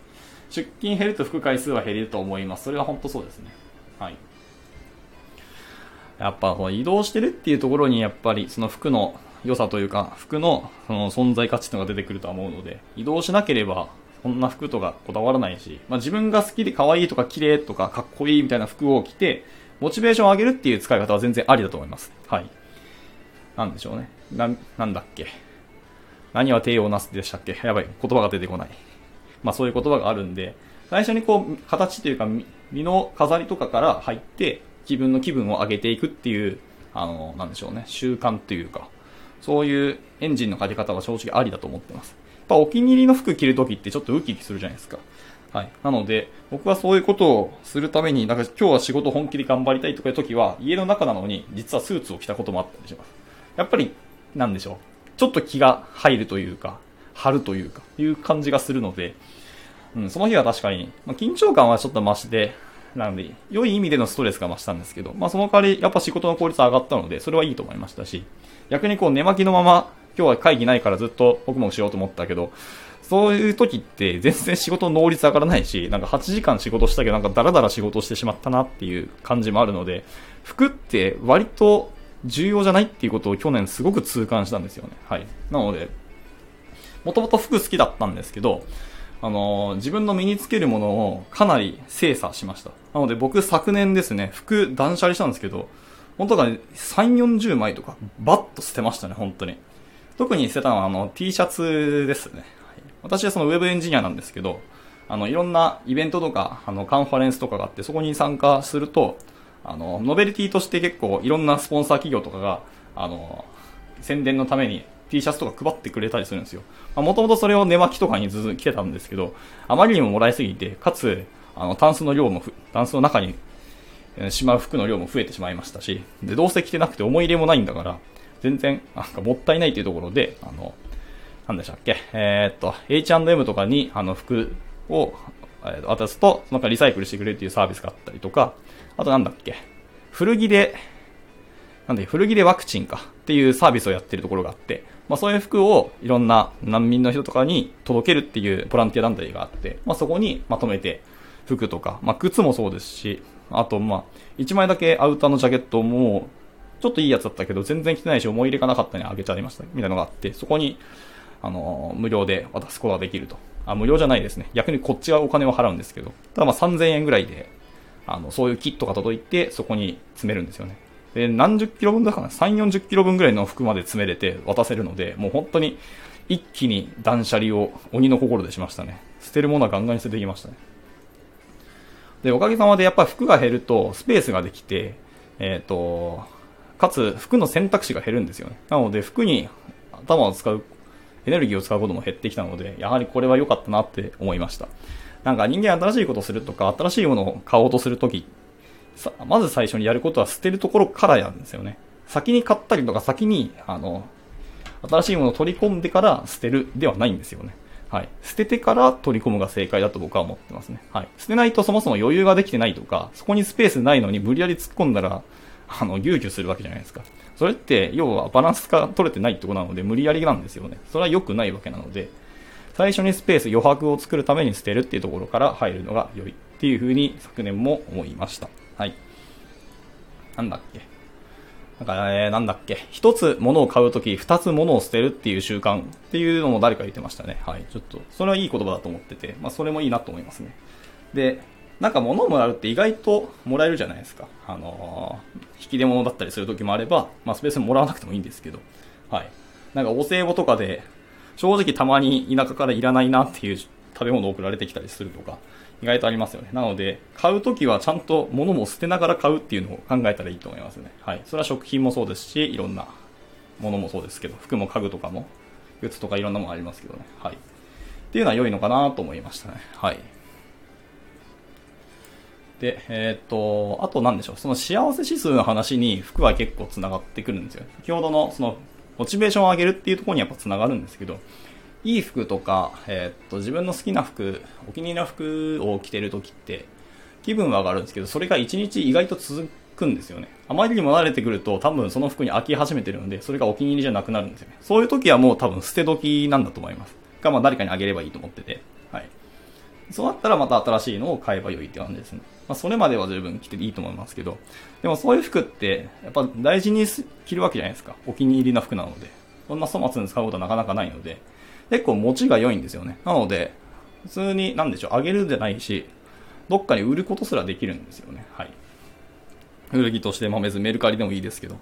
出勤減ると服回数は減ると思います。それは本当そうですね。はい。やっぱ移動してるっていうところにやっぱりその服の良さというか、服のその存在価値というのが出てくるとは思うので、移動しなければそんな服とかこだわらないし、まあ、自分が好きで可愛いとか綺麗とかかっこいいみたいな服を着て、モチベーションを上げるっていう使い方は全然ありだと思います。はい。なんでしょうね。な、なんだっけ。何は帝王なすでしたっけ？やばい。言葉が出てこない。まあそういう言葉があるんで、最初にこう、形というか、身の飾りとかから入って、自分の気分を上げていくっていう、あの、なんでしょうね。習慣というか、そういうエンジンのかけ方は正直ありだと思ってます。やっぱお気に入りの服着るときってちょっとウキウキするじゃないですか。はい。なので、僕はそういうことをするために、なんか今日は仕事本気で頑張りたいとかいうときは、家の中なのに、実はスーツを着たこともあったりします。やっぱり、なんでしょう。ちょっと気が入るというか、張るというか、いう感じがするので、うん、その日は確かに、まあ、緊張感はちょっと増して、なんで、良い意味でのストレスが増したんですけど、まあその代わり、やっぱ仕事の効率上がったので、それはいいと思いましたし、逆にこう寝巻きのまま今日は会議ないからずっと僕もしようと思ったけど、そういう時って全然仕事の能率上がらないし、なんか8時間仕事したけどなんかダラダラ仕事してしまったなっていう感じもあるので、服って割と重要じゃないっていうことを去年すごく痛感したんですよね。はい。なので、もともと服好きだったんですけど、あのー、自分の身につけるものをかなり精査しました。なので僕昨年ですね、服断捨離したんですけど、本当が、ね、3、40枚とかバッと捨てましたね、本当に。特に捨てたのはあの T シャツですね。はい私はそのウェブエンジニアなんですけど、あの、いろんなイベントとか、あの、カンファレンスとかがあって、そこに参加すると、あの、ノベルティとして結構いろんなスポンサー企業とかが、あの、宣伝のために T シャツとか配ってくれたりするんですよ。もともとそれを寝巻きとかにずっと着てたんですけど、あまりにももらいすぎて、かつ、あの、タンスの量もタンスの中にしまう服の量も増えてしまいましたし、で、どうせ着てなくて思い入れもないんだから、全然、なんかもったいないというところで、あの、なんでしたっけ、えー、っと、H&M とかに、あの、服を、えー、渡すと、その中リサイクルしてくれるっていうサービスがあったりとか、あとなんだっけ、古着で、なんで、古着でワクチンか。っていうサービスをやってるところがあって、まあそういう服をいろんな難民の人とかに届けるっていうボランティア団体があって、まあそこにまとめて服とか、まあ靴もそうですし、あとまあ、1枚だけアウターのジャケットも、ちょっといいやつだったけど、全然着てないし思い入れがなかったにあげちゃいました、みたいなのがあって、そこに、あの、無料で渡すことができると。あ、無料じゃないですね。逆にこっちはお金を払うんですけど、ただまあ3000円ぐらいで、あの、そういうキットが届いて、そこに詰めるんですよね。で、何十キロ分だかな ?3、40キロ分ぐらいの服まで詰めれて渡せるので、もう本当に一気に断捨離を鬼の心でしましたね。捨てるものはガンガンに捨ててきましたね。で、おかげさまでやっぱ服が減るとスペースができて、えっ、ー、と、かつ服の選択肢が減るんですよね。なので服に頭を使う、エネルギーを使うことも減ってきたので、やはりこれは良かったなって思いました。なんか人間新しいことするとか、新しいものを買おうとするとき、まず最初にやることは捨てるところからやるんですよね。先に買ったりとか先に、あの、新しいものを取り込んでから捨てるではないんですよね。はい。捨ててから取り込むが正解だと僕は思ってますね。はい。捨てないとそもそも余裕ができてないとか、そこにスペースないのに無理やり突っ込んだら、あの、牛ュするわけじゃないですか。それって、要はバランスが取れてないってことなので、無理やりなんですよね。それは良くないわけなので、最初にスペース、余白を作るために捨てるっていうところから入るのが良いっていうふうに昨年も思いました。はい。なんだっけ？だか、え、なんだっけ？一つ物を買うとき、二つ物を捨てるっていう習慣っていうのも誰か言ってましたね。はい。ちょっと、それはいい言葉だと思ってて、まあ、それもいいなと思いますね。で、なんか物をもらうって意外ともらえるじゃないですか。あのー、引き出物だったりする時もあれば、まあ、スペースもらわなくてもいいんですけど、はい。なんかお歳暮とかで、正直たまに田舎からいらないなっていう食べ物送られてきたりするとか、意外とありますよね。なので、買うときはちゃんと物も捨てながら買うっていうのを考えたらいいと思いますね。はい。それは食品もそうですし、いろんなものもそうですけど、服も家具とかも、靴とかいろんなものありますけどね。はい。っていうのは良いのかなと思いましたね。はい。で、えー、っと、あと何でしょう。その幸せ指数の話に服は結構繋がってくるんですよ。先ほどのその、モチベーションを上げるっていうところにやっぱ繋がるんですけど、いい服とか、えー、っと、自分の好きな服、お気に入りの服を着てるときって、気分は上がるんですけど、それが一日意外と続くんですよね。あまりにも慣れてくると、多分その服に飽き始めてるので、それがお気に入りじゃなくなるんですよね。そういう時はもう多分捨て時なんだと思います。が、まあ誰かにあげればいいと思ってて。そうなったらまた新しいのを買えば良いって感じですね。まあそれまでは十分着ていいと思いますけど、でもそういう服って、やっぱ大事に着るわけじゃないですか。お気に入りの服なので。そんな粗末に使うことはなかなかないので、結構持ちが良いんですよね。なので、普通に、なんでしょう、あげるじゃないし、どっかに売ることすらできるんですよね。はい。古着として、まあ別にメルカリでもいいですけど。っ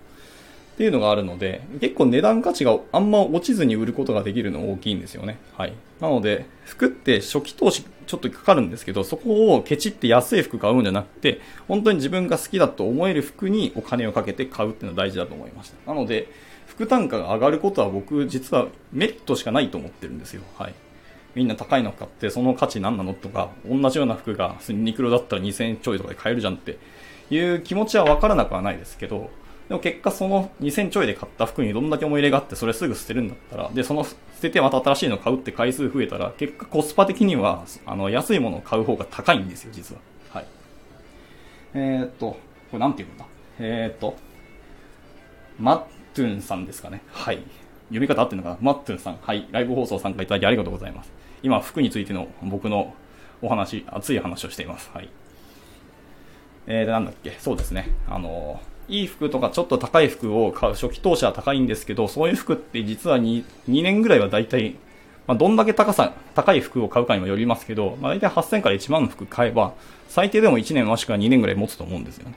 ていうのがあるので、結構値段価値があんま落ちずに売ることができるの大きいんですよね。はい。なので、服って初期投資ちょっとかかるんですけど、そこをケチって安い服買うんじゃなくて、本当に自分が好きだと思える服にお金をかけて買うっていうのは大事だと思いました。なので、服単価が上がることは僕実はメリットしかないと思ってるんですよ。はい。みんな高いの買ってその価値何なのとか、同じような服がユニクロだったら2000円ちょいとかで買えるじゃんっていう気持ちはわからなくはないですけど、でも結果その2000ちょいで買った服にどんだけ思い入れがあってそれすぐ捨てるんだったら、で、その捨ててまた新しいの買うって回数増えたら、結果コスパ的には、あの、安いものを買う方が高いんですよ、実は。はい。えー、っと、これなんて言うんだ？えー、っと、マットゥンさんですかね。はい。読み方合ってるのかな？マットゥンさん。はい。ライブ放送参加いただきありがとうございます。今、服についての僕のお話、熱い話をしています。はい。えー、なんだっけ？そうですね。あのいい服とかちょっと高い服を買う初期投資は高いんですけど、そういう服って実は 2, 2年ぐらいは大体、まあ、どんだけ高さ、高い服を買うかにもよりますけど、まあ、大体8000から1万の服買えば、最低でも1年もしくは2年ぐらい持つと思うんですよね。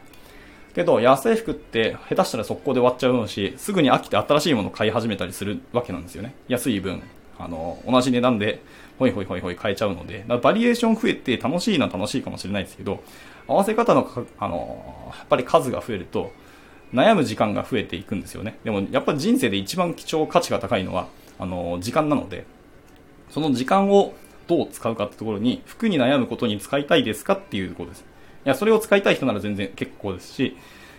けど、安い服って下手したら速攻で終わっちゃうし、すぐに飽きて新しいものを買い始めたりするわけなんですよね。安い分、あの、同じ値段で、ほいほいほいほい買えちゃうので、バリエーション増えて楽しいのは楽しいかもしれないですけど、合わせ方のあの、やっぱり数が増えると、悩む時間が増えていくんですよね。でも、やっぱり人生で一番貴重価値が高いのは、あの、時間なので、その時間をどう使うかってところに、服に悩むことに使いたいですかっていうことです。いや、それを使いたい人なら全然結構ですし、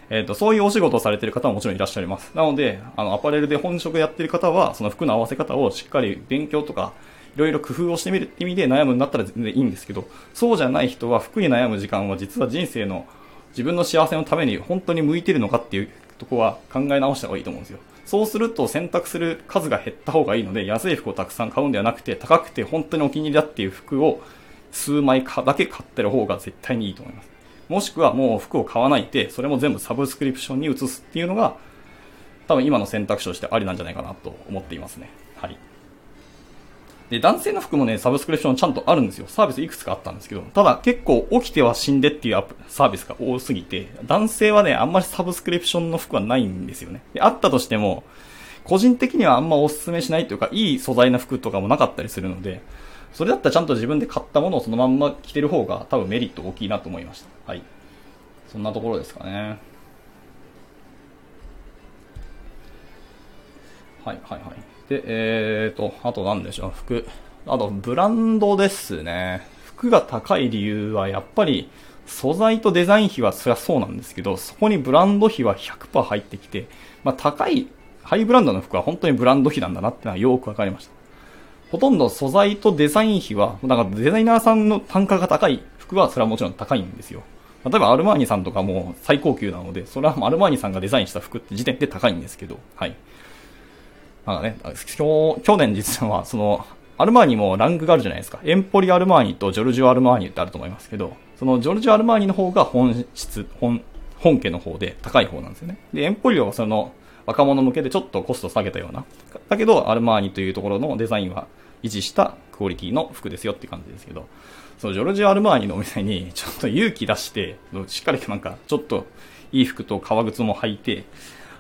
えっ、ー、と、そういうお仕事をされている方ももちろんいらっしゃいます。なので、あの、アパレルで本職やってる方は、その服の合わせ方をしっかり勉強とか、いろいろ工夫をしてみるって意味で悩むんだったら全然いいんですけど、そうじゃない人は服に悩む時間は実は人生の自分の幸せのために本当に向いてるのかっていうとこは考え直した方がいいと思うんですよ。そうすると選択する数が減った方がいいので、安い服をたくさん買うんではなくて、高くて本当にお気に入りだっていう服を数枚かだけ買ってる方が絶対にいいと思います。もしくはもう服を買わないで、それも全部サブスクリプションに移すっていうのが、多分今の選択肢としてありなんじゃないかなと思っていますね。はい。で、男性の服もね、サブスクリプションちゃんとあるんですよ。サービスいくつかあったんですけど、ただ結構起きては死んでっていうサービスが多すぎて、男性はね、あんまりサブスクリプションの服はないんですよね。で、あったとしても、個人的にはあんまお勧めしないというか、いい素材の服とかもなかったりするので、それだったらちゃんと自分で買ったものをそのまんま着てる方が多分メリット大きいなと思いました。はい。そんなところですかね。はいはいはい。で、えーと、あと何でしょう、服。あと、ブランドですね。服が高い理由はやっぱり、素材とデザイン費はそりゃそうなんですけど、そこにブランド費は100%入ってきて、まあ高い、ハイブランドの服は本当にブランド費なんだなってのはよくわかりました。ほとんど素材とデザイン費は、なんかデザイナーさんの単価が高い服はそれはもちろん高いんですよ。例えばアルマーニさんとかも最高級なので、それはアルマーニさんがデザインした服って時点で高いんですけど、はい。なんかね、去年実は、その、アルマーニもランクがあるじゃないですか。エンポリアルマーニとジョルジオアルマーニってあると思いますけど、そのジョルジオアルマーニの方が本質、本、本家の方で高い方なんですよね。で、エンポリオはその若者向けでちょっとコスト下げたような。だけど、アルマーニというところのデザインは維持したクオリティの服ですよって感じですけど、そのジョルジオアルマーニのお店にちょっと勇気出して、しっかりなんかちょっといい服と革靴も履いて、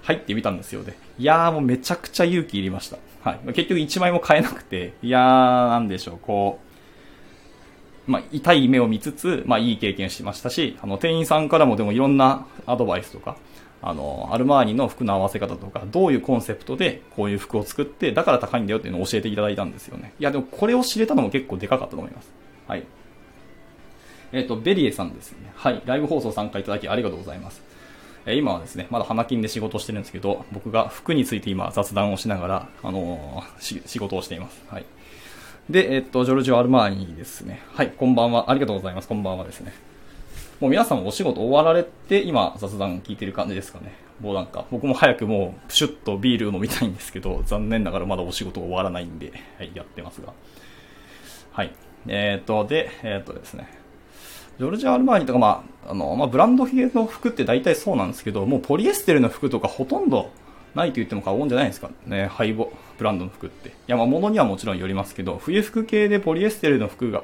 入ってみたんですよね。いやーもうめちゃくちゃ勇気いりました。はい。結局1枚も買えなくて、いやーなんでしょう、こう、まあ、痛い目を見つつ、まあ、いい経験しましたし、あの、店員さんからもでもいろんなアドバイスとか、あの、アルマーニの服の合わせ方とか、どういうコンセプトでこういう服を作って、だから高いんだよっていうのを教えていただいたんですよね。いや、でもこれを知れたのも結構でかかったと思います。はい。えっ、ー、と、ベリエさんですね。はい。ライブ放送参加いただきありがとうございます。え今はですね、まだ花金で仕事してるんですけど、僕が服について今雑談をしながら、あのー、仕事をしています。はい。で、えっと、ジョルジオ・アルマーニですね。はい、こんばんは。ありがとうございます。こんばんはですね。もう皆さんお仕事終わられて、今雑談聞いてる感じですかね。もうなんか、僕も早くもう、プシュッとビール飲みたいんですけど、残念ながらまだお仕事終わらないんで、はい、やってますが。はい。えっ、と、で、えっ、とですね。ジョルジア・アルマーニとか、まあ、あの、まあ、ブランド系の服って大体そうなんですけど、もうポリエステルの服とかほとんどないと言っても過言じゃないですかね、ハイボ、ブランドの服って。いや、まあ、物にはもちろんよりますけど、冬服系でポリエステルの服が、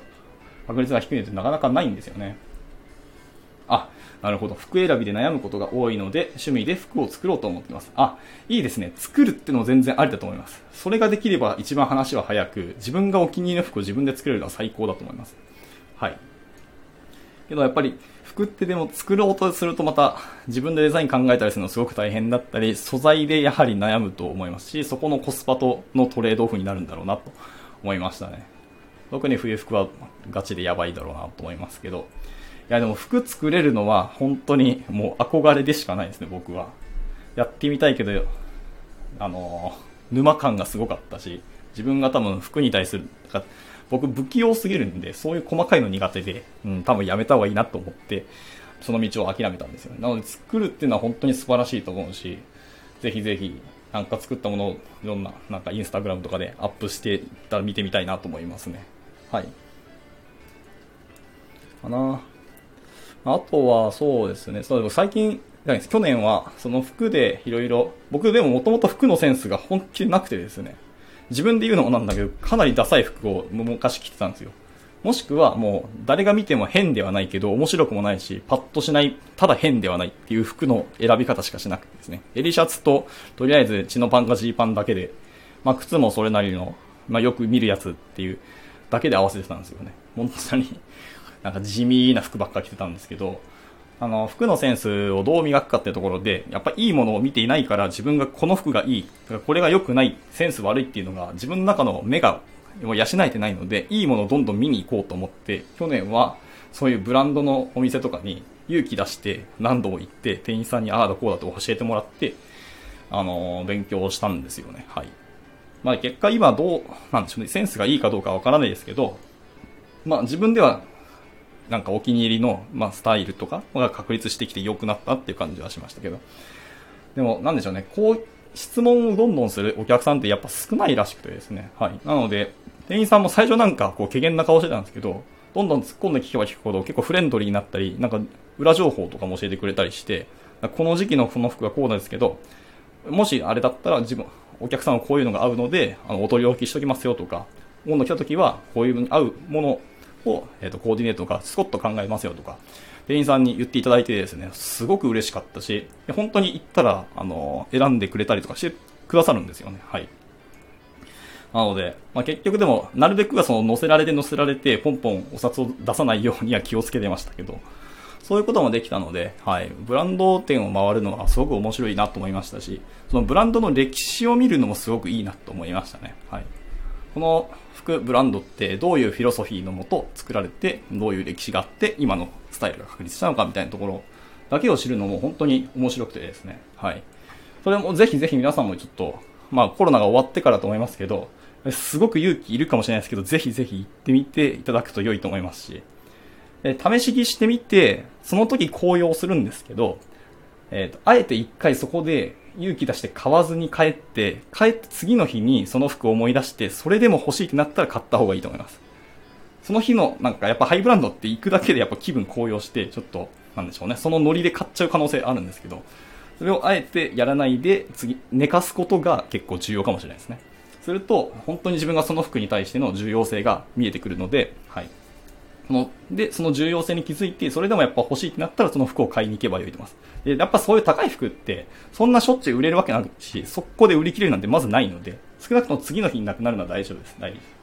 確率が低いのってなかなかないんですよね。あ、なるほど。服選びで悩むことが多いので、趣味で服を作ろうと思ってます。あ、いいですね。作るってのも全然ありだと思います。それができれば一番話は早く、自分がお気に入りの服を自分で作れるのは最高だと思います。はい。けどやっぱり服ってでも作ろうとするとまた自分でデザイン考えたりするのすごく大変だったり、素材でやはり悩むと思いますし、そこのコスパとのトレードオフになるんだろうなと思いましたね。特に冬服はガチでやばいだろうなと思いますけど。いやでも服作れるのは本当にもう憧れでしかないですね、僕は。やってみたいけど、あの、沼感がすごかったし、自分が多分服に対する、僕不器用すぎるんで、そういう細かいの苦手で、うん、多分やめた方がいいなと思って、その道を諦めたんですよ。ねなので作るっていうのは本当に素晴らしいと思うし、ぜひぜひ、なんか作ったものをいろんな、なんかインスタグラムとかでアップしてたら見てみたいなと思いますね。はい。かなあとは、そうですね。そう最近、去年は、その服でいろいろ、僕でももともと服のセンスが本気でなくてですね。自分で言うのもなんだけど、かなりダサい服を昔着てたんですよ。もしくはもう誰が見ても変ではないけど面白くもないし、パッとしない、ただ変ではないっていう服の選び方しかしなくてですね。襟シャツと、とりあえず血のパンかジーパンだけで、まあ靴もそれなりの、まあよく見るやつっていうだけで合わせてたんですよね。本当に、なんか地味な服ばっか着てたんですけど、あの、服のセンスをどう磨くかってところで、やっぱいいものを見ていないから自分がこの服がいい、これが良くない、センス悪いっていうのが自分の中の目がもう養えてないので、いいものをどんどん見に行こうと思って、去年はそういうブランドのお店とかに勇気出して何度も行って、店員さんにああだこうだと教えてもらって、あの、勉強したんですよね。はい。まあ結果今どうなんでしょうね、センスがいいかどうかわからないですけど、まあ自分ではなんかお気に入りの、まあ、スタイルとかが確立してきて良くなったっていう感じはしましたけど。でも、なんでしょうね、こう、質問をどんどんするお客さんってやっぱ少ないらしくてですね。はい。なので、店員さんも最初なんかこう、怪げな顔してたんですけど、どんどん突っ込んで聞けば聞くほど結構フレンドリーになったり、なんか裏情報とかも教えてくれたりして、この時期のこの服がこうなんですけど、もしあれだったら自分、お客さんはこういうのが合うので、あの、お取り置きしときますよとか、今度来た時はこういうのに合うものを、え、ー、と、コーディネートがスコッと考えますよとか、店員さんに言っていただいてですね、すごく嬉しかったし、本当に行ったら、あの、選んでくれたりとかしてくださるんですよね。はい。なので、まあ、結局でも、なるべくはその載せられて載せられて、ポンポンお札を出さないようには気をつけてましたけど、そういうこともできたので、はい、ブランド店を回るのはすごく面白いなと思いましたし、そのブランドの歴史を見るのもすごくいいなと思いましたね。はい。このブランドってどういうフィロソフィーのもと作られて、どういう歴史があって、今のスタイルが確立したのかみたいなところだけを知るのも本当に面白くてですね。はい。それもぜひぜひ皆さんもちょっと、まあコロナが終わってからと思いますけど、すごく勇気いるかもしれないですけど、ぜひぜひ行ってみていただくと良いと思いますし、え試し着してみて、その時紅葉するんですけど、えっ、ー、と、あえて一回そこで勇気出して買わずに帰って、帰って次の日にその服を思い出して、それでも欲しいってなったら買った方がいいと思います。その日の、なんかやっぱハイブランドって行くだけでやっぱ気分高揚して、ちょっと、なんでしょうね、そのノリで買っちゃう可能性あるんですけど、それをあえてやらないで、次、寝かすことが結構重要かもしれないですね。すると、本当に自分がその服に対しての重要性が見えてくるので、その、で、その重要性に気づいて、それでもやっぱ欲しいってなったらその服を買いに行けばよいと思います。で、やっぱそういう高い服って、そんなしょっちゅう売れるわけないし、速攻で売り切れるなんてまずないので、少なくとも次の日になくなるのは大丈夫です。大丈夫です。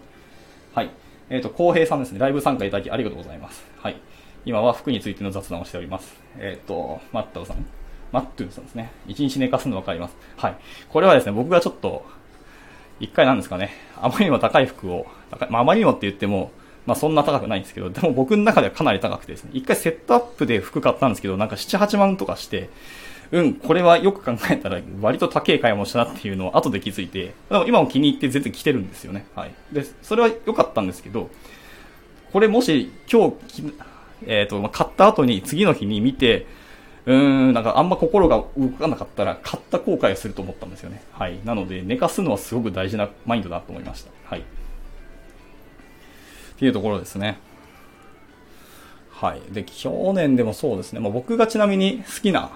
はい。えっ、ー、と、浩平さんですね。ライブ参加いただきありがとうございます。はい。今は服についての雑談をしております。えっ、ー、と、マットさん。マットゥーさんですね。一日寝かすの分かります。はい。これはですね、僕がちょっと、一回なんですかね、あまりにも高い服を、まあ、あまりにもって言っても、まあそんな高くないんですけど、でも僕の中ではかなり高くてですね、一回セットアップで服買ったんですけど、なんか7、8万とかして、うん、これはよく考えたら割と高い買い物したなっていうのを後で気づいて、でも今も気に入って全然着てるんですよね。はい。で、それは良かったんですけど、これもし今日、えっ、ー、と、買った後に次の日に見て、うーん、なんかあんま心が動かなかったら買った後悔をすると思ったんですよね。はい。なので寝かすのはすごく大事なマインドだと思いました。はい。っていうところですね。はい。で、去年でもそうですね。まあ、僕がちなみに好きな、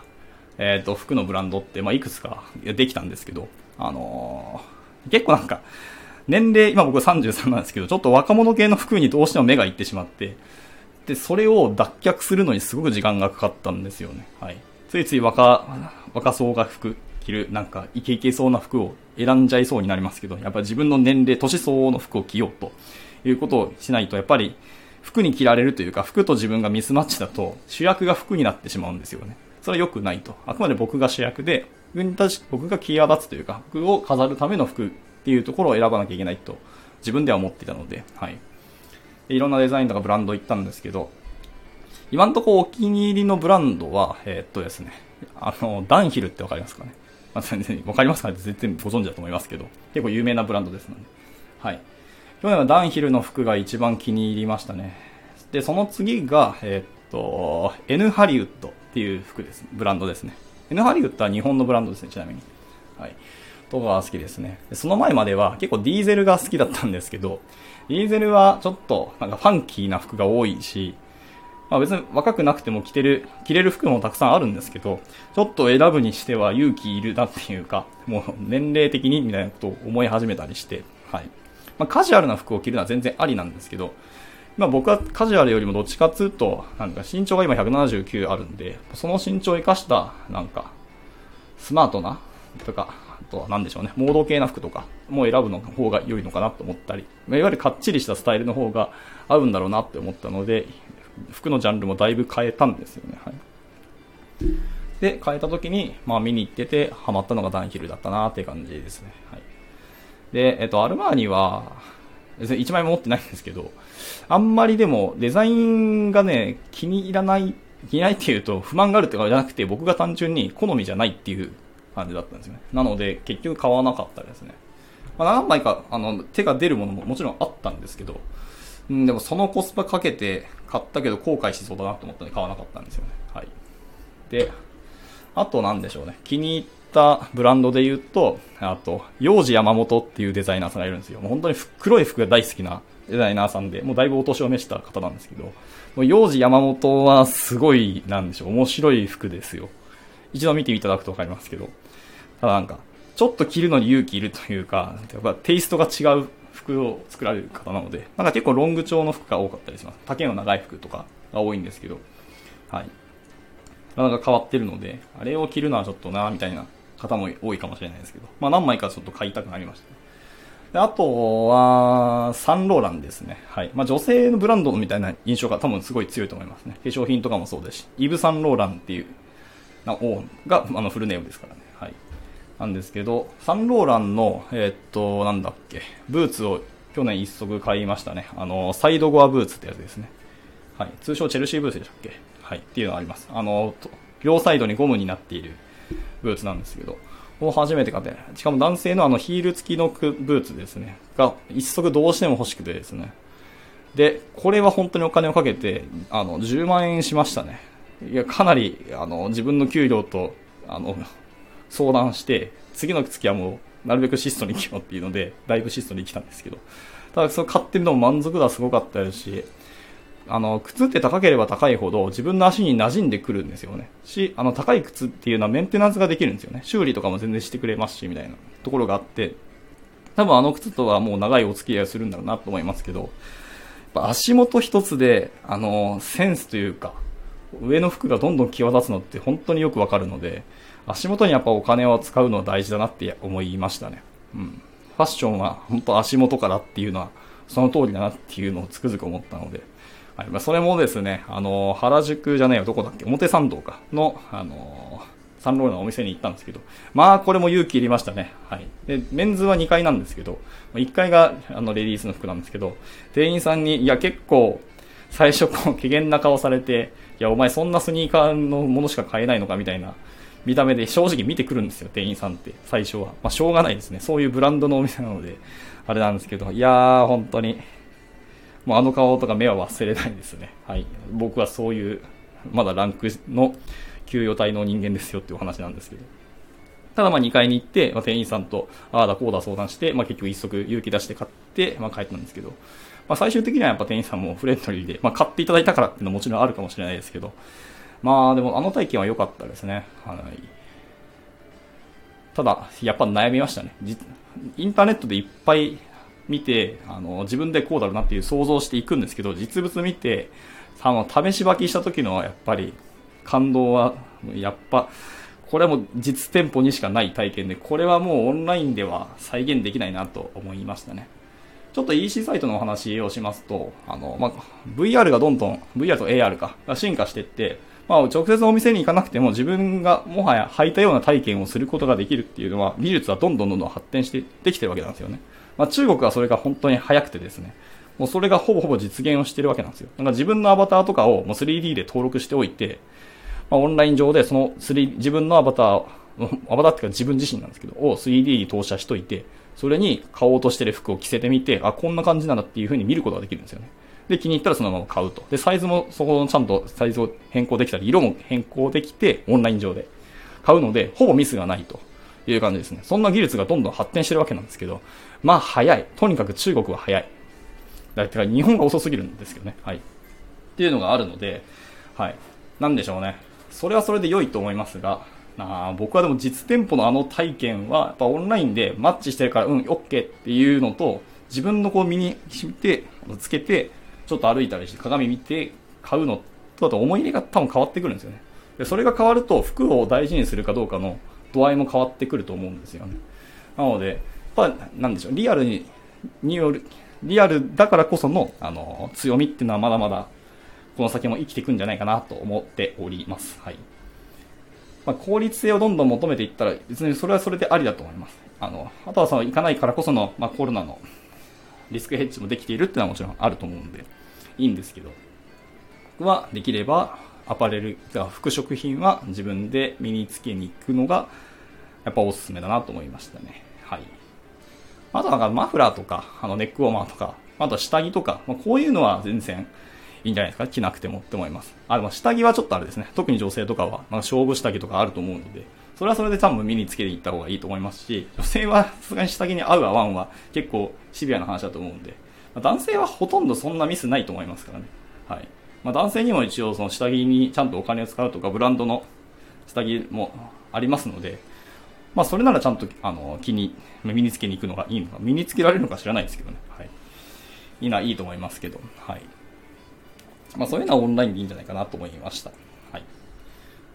えっ、ー、と、服のブランドって、まあ、いくつかできたんですけど、あのー、結構なんか、年齢、今僕33なんですけど、ちょっと若者系の服にどうしても目がいってしまって、で、それを脱却するのにすごく時間がかかったんですよね。はい。ついつい若、若そうが服着る、なんか、イケイケそうな服を選んじゃいそうになりますけど、やっぱ自分の年齢、年相応の服を着ようということをしないと、やっぱり服に着られるというか、服と自分がミスマッチだと主役が服になってしまうんですよね。それは良くないと。あくまで僕が主役で、僕が際立つというか、服を飾るための服っていうところを選ばなきゃいけないと自分では思っていたので、はい。いろんなデザインとかブランド行ったんですけど、今んとこお気に入りのブランドは、えー、っとですね、あの、ダンヒルってわかりますかね？ま、全然、わかりますかね？全然ご存知だと思いますけど、結構有名なブランドですので。はい。去年はダンヒルの服が一番気に入りましたね。で、その次が、えー、っと、N ハリウッドっていう服です。ブランドですね。N ハリウッドは日本のブランドですね、ちなみに。はい。とかが好きですね。その前までは結構ディーゼルが好きだったんですけど、ディーゼルはちょっとなんかファンキーな服が多いし、まあ別に若くなくても着てる、着れる服もたくさんあるんですけど、ちょっと選ぶにしては勇気いるなっていうか、もう年齢的にみたいなことを思い始めたりして、はい。まあ、カジュアルな服を着るのは全然ありなんですけど、まあ、僕はカジュアルよりもどっちかっつうと、なんか身長が今179あるんで、その身長を生かした、なんか、スマートな、とか、あとは何でしょうね、モード系な服とかも選ぶの方が良いのかなと思ったり、いわゆるかっちりしたスタイルの方が合うんだろうなって思ったので、服のジャンルもだいぶ変えたんですよね。はい。で、変えた時に、まあ見に行ってて、ハマったのがダンヒルだったなっていう感じですね。はい。で、えっと、アルマーニは、別に1枚も持ってないんですけど、あんまりでもデザインがね、気に入らない、気に入らないっていうと不満があるってかじゃなくて僕が単純に好みじゃないっていう感じだったんですよね。なので結局買わなかったですね。まあ、何枚かあの手が出るものももちろんあったんですけど、うん、でもそのコスパかけて買ったけど後悔しそうだなと思ったので買わなかったんですよね。はい。で、あとなんでしょうね。気に入っったブランドで言うと、あと、幼児山本っていうデザイナーさんがいるんですよ。もう本当に黒い服が大好きなデザイナーさんで、もうだいぶお年を召した方なんですけど、もう幼児山本はすごい、なんでしょう、面白い服ですよ。一度見ていただくとわかりますけど。ただなんか、ちょっと着るのに勇気いるというか、やっぱテイストが違う服を作られる方なので、なんか結構ロング調の服が多かったりします。丈の長い服とかが多いんですけど、はい。なかなか変わってるので、あれを着るのはちょっとな、みたいな方も多いかもしれないですけど、まあ何枚かちょっと買いたくなりました、であとは、サンローランですね。はい。まあ女性のブランドみたいな印象が多分すごい強いと思いますね。化粧品とかもそうですし、イブ・サンローランっていう、なおが、あの、フルネームですからね。はい。なんですけど、サンローランの、えー、っと、なんだっけ、ブーツを去年一足買いましたね。あの、サイドゴアブーツってやつですね。はい。通称チェルシーブーツでしたっけはい。っていうのがあります。あの、両サイドにゴムになっているブーツなんですけど、を初めて買って、しかも男性のあのヒール付きのブーツですね、が一足どうしても欲しくてですね。で、これは本当にお金をかけて、あの、10万円しましたね。いや、かなり、あの、自分の給料と、あの、相談して、次の月はもう、なるべく質素に行こうっていうので、だいぶ質素に来たんですけど、ただ、その買ってるのも満足度はすごかったですし、あの、靴って高ければ高いほど自分の足に馴染んでくるんですよね。し、あの、高い靴っていうのはメンテナンスができるんですよね。修理とかも全然してくれますし、みたいなところがあって、多分あの靴とはもう長いお付き合いをするんだろうなと思いますけど、やっぱ足元一つで、あの、センスというか、上の服がどんどん際立つのって本当によくわかるので、足元にやっぱお金を使うのは大事だなって思いましたね。うん。ファッションは本当足元からっていうのは、その通りだなっていうのをつくづく思ったので、はい。まあ、それもですね、あの、原宿じゃないよ、どこだっけ、表参道か、の、あの、サンローランのお店に行ったんですけど、まあ、これも勇気いりましたね。はい。で、メンズは2階なんですけど、1階が、あの、レディースの服なんですけど、店員さんに、いや、結構、最初、こう、機嫌な顔されて、いや、お前そんなスニーカーのものしか買えないのかみたいな、見た目で正直見てくるんですよ、店員さんって、最初は。まあ、しょうがないですね。そういうブランドのお店なので、あれなんですけど、いやー、本当に、もうあの顔とか目は忘れないですね。はい。僕はそういう、まだランクの給与帯の人間ですよっていうお話なんですけど。ただまあ2階に行って、まあ、店員さんとああだこうだ相談して、まあ結局一足勇気出して買って、まあ帰ったんですけど、まあ最終的にはやっぱ店員さんもフレンドリーで、まあ買っていただいたからっていうのももちろんあるかもしれないですけど、まあでもあの体験は良かったですね。はい。ただ、やっぱ悩みましたね。インターネットでいっぱい見て、あの、自分でこうだろうなっていう想像していくんですけど、実物見て、あの、試し履きした時のやっぱり感動は、やっぱ、これはも実店舗にしかない体験で、これはもうオンラインでは再現できないなと思いましたね。ちょっと EC サイトのお話をしますと、あの、まあ、VR がどんどん、VR と AR か、が進化していって、まあ、直接お店に行かなくても自分がもはや履いたような体験をすることができるっていうのは、技術はどんどんどんどん発展してできてるわけなんですよね。まあ、中国はそれが本当に早くてですね、もうそれがほぼほぼ実現をしてるわけなんですよ。なんか自分のアバターとかをもう 3D で登録しておいて、まあ、オンライン上でその3、自分のアバター、アバターっていうか自分自身なんですけど、を 3D に投射しといて、それに買おうとしてる服を着せてみて、あ、こんな感じなんだっていう風に見ることができるんですよね。で、気に入ったらそのまま買うと。で、サイズもそこのちゃんとサイズを変更できたり、色も変更できて、オンライン上で買うので、ほぼミスがないという感じですね。そんな技術がどんどん発展してるわけなんですけど、まあ早い。とにかく中国は早い。だから日本が遅すぎるんですけどね。はい。っていうのがあるので、はい。なんでしょうね。それはそれで良いと思いますが、あ僕はでも実店舗のあの体験は、やっぱオンラインでマッチしてるから、うん、OK っていうのと、自分のこう身にして、つけて、ちょっと歩いたりして鏡見て買うのと、あと思い入れが多分変わってくるんですよね。で、それが変わると、服を大事にするかどうかの度合いも変わってくると思うんですよね。なので、ぱなんでしょう、リアルに、による、リアルだからこその、あの、強みっていうのはまだまだ、この先も生きていくんじゃないかなと思っております。はい。まあ、効率性をどんどん求めていったら、別にそれはそれでありだと思います。あの、あとはその、行かないからこその、まあ、コロナのリスクヘッジもできているっていうのはもちろんあると思うんで、いいんですけど、はできればアパレル、服飾品は自分で身につけに行くのが、やっぱおすすめだなと思いましたね。あとなんかマフラーとか、あのネックウォーマーとか、あとは下着とか、まあ、こういうのは全然いいんじゃないですか？着なくてもって思います。あ、でも下着はちょっとあれですね。特に女性とかは、まあ、勝負下着とかあると思うので、それはそれで多分身につけていった方がいいと思いますし、女性はさすがに下着に合う合わんは結構シビアな話だと思うんで、まあ、男性はほとんどそんなミスないと思いますからね。はい。まあ、男性にも一応その下着にちゃんとお金を使うとか、ブランドの下着もありますので、まあ、それならちゃんと、あの、気に、身につけに行くのがいいのか、身につけられるのか知らないですけどね。はい。いいのはいいと思いますけど、はい。まあ、そういうのはオンラインでいいんじゃないかなと思いました。はい。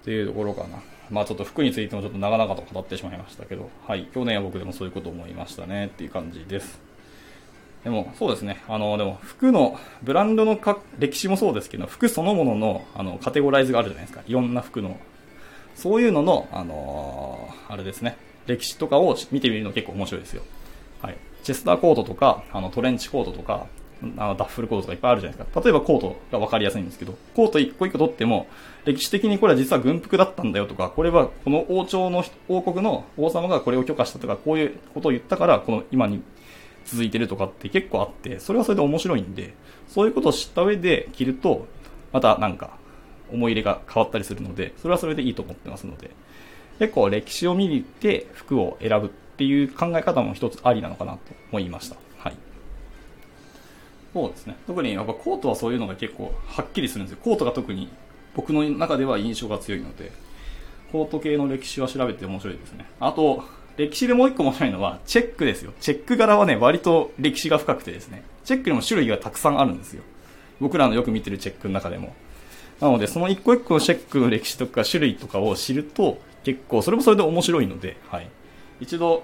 というところかな。まあ、ちょっと服についてもちょっと長々と語ってしまいましたけど、はい。去年は僕でもそういうこと思いましたねっていう感じです。でも、そうですね。あの、でも、服の、ブランドの歴史もそうですけど、服そのものの、あの、カテゴライズがあるじゃないですか。いろんな服の。そういうのの、あのー、あれですね。歴史とかを見てみるの結構面白いですよ。はい。チェスターコートとか、あの、トレンチコートとか、あのダッフルコートとかいっぱいあるじゃないですか。例えばコートが分かりやすいんですけど、コート一個一個取っても、歴史的にこれは実は軍服だったんだよとか、これはこの王朝の王国の王様がこれを許可したとか、こういうことを言ったから、この今に続いてるとかって結構あって、それはそれで面白いんで、そういうことを知った上で着ると、またなんか、思い入れが変わったりするので、それはそれでいいと思ってますので、結構歴史を見に行って服を選ぶっていう考え方も一つありなのかなと思いました。はい。そうですね。特にやっぱコートはそういうのが結構はっきりするんですよ。コートが特に僕の中では印象が強いので、コート系の歴史は調べて面白いですね。あと、歴史でもう一個面白いのは、チェックですよ。チェック柄はね、割と歴史が深くてですね、チェックにも種類がたくさんあるんですよ。僕らのよく見てるチェックの中でも。なので、その一個一個のチェックの歴史とか種類とかを知ると、結構、それもそれで面白いので、はい。一度、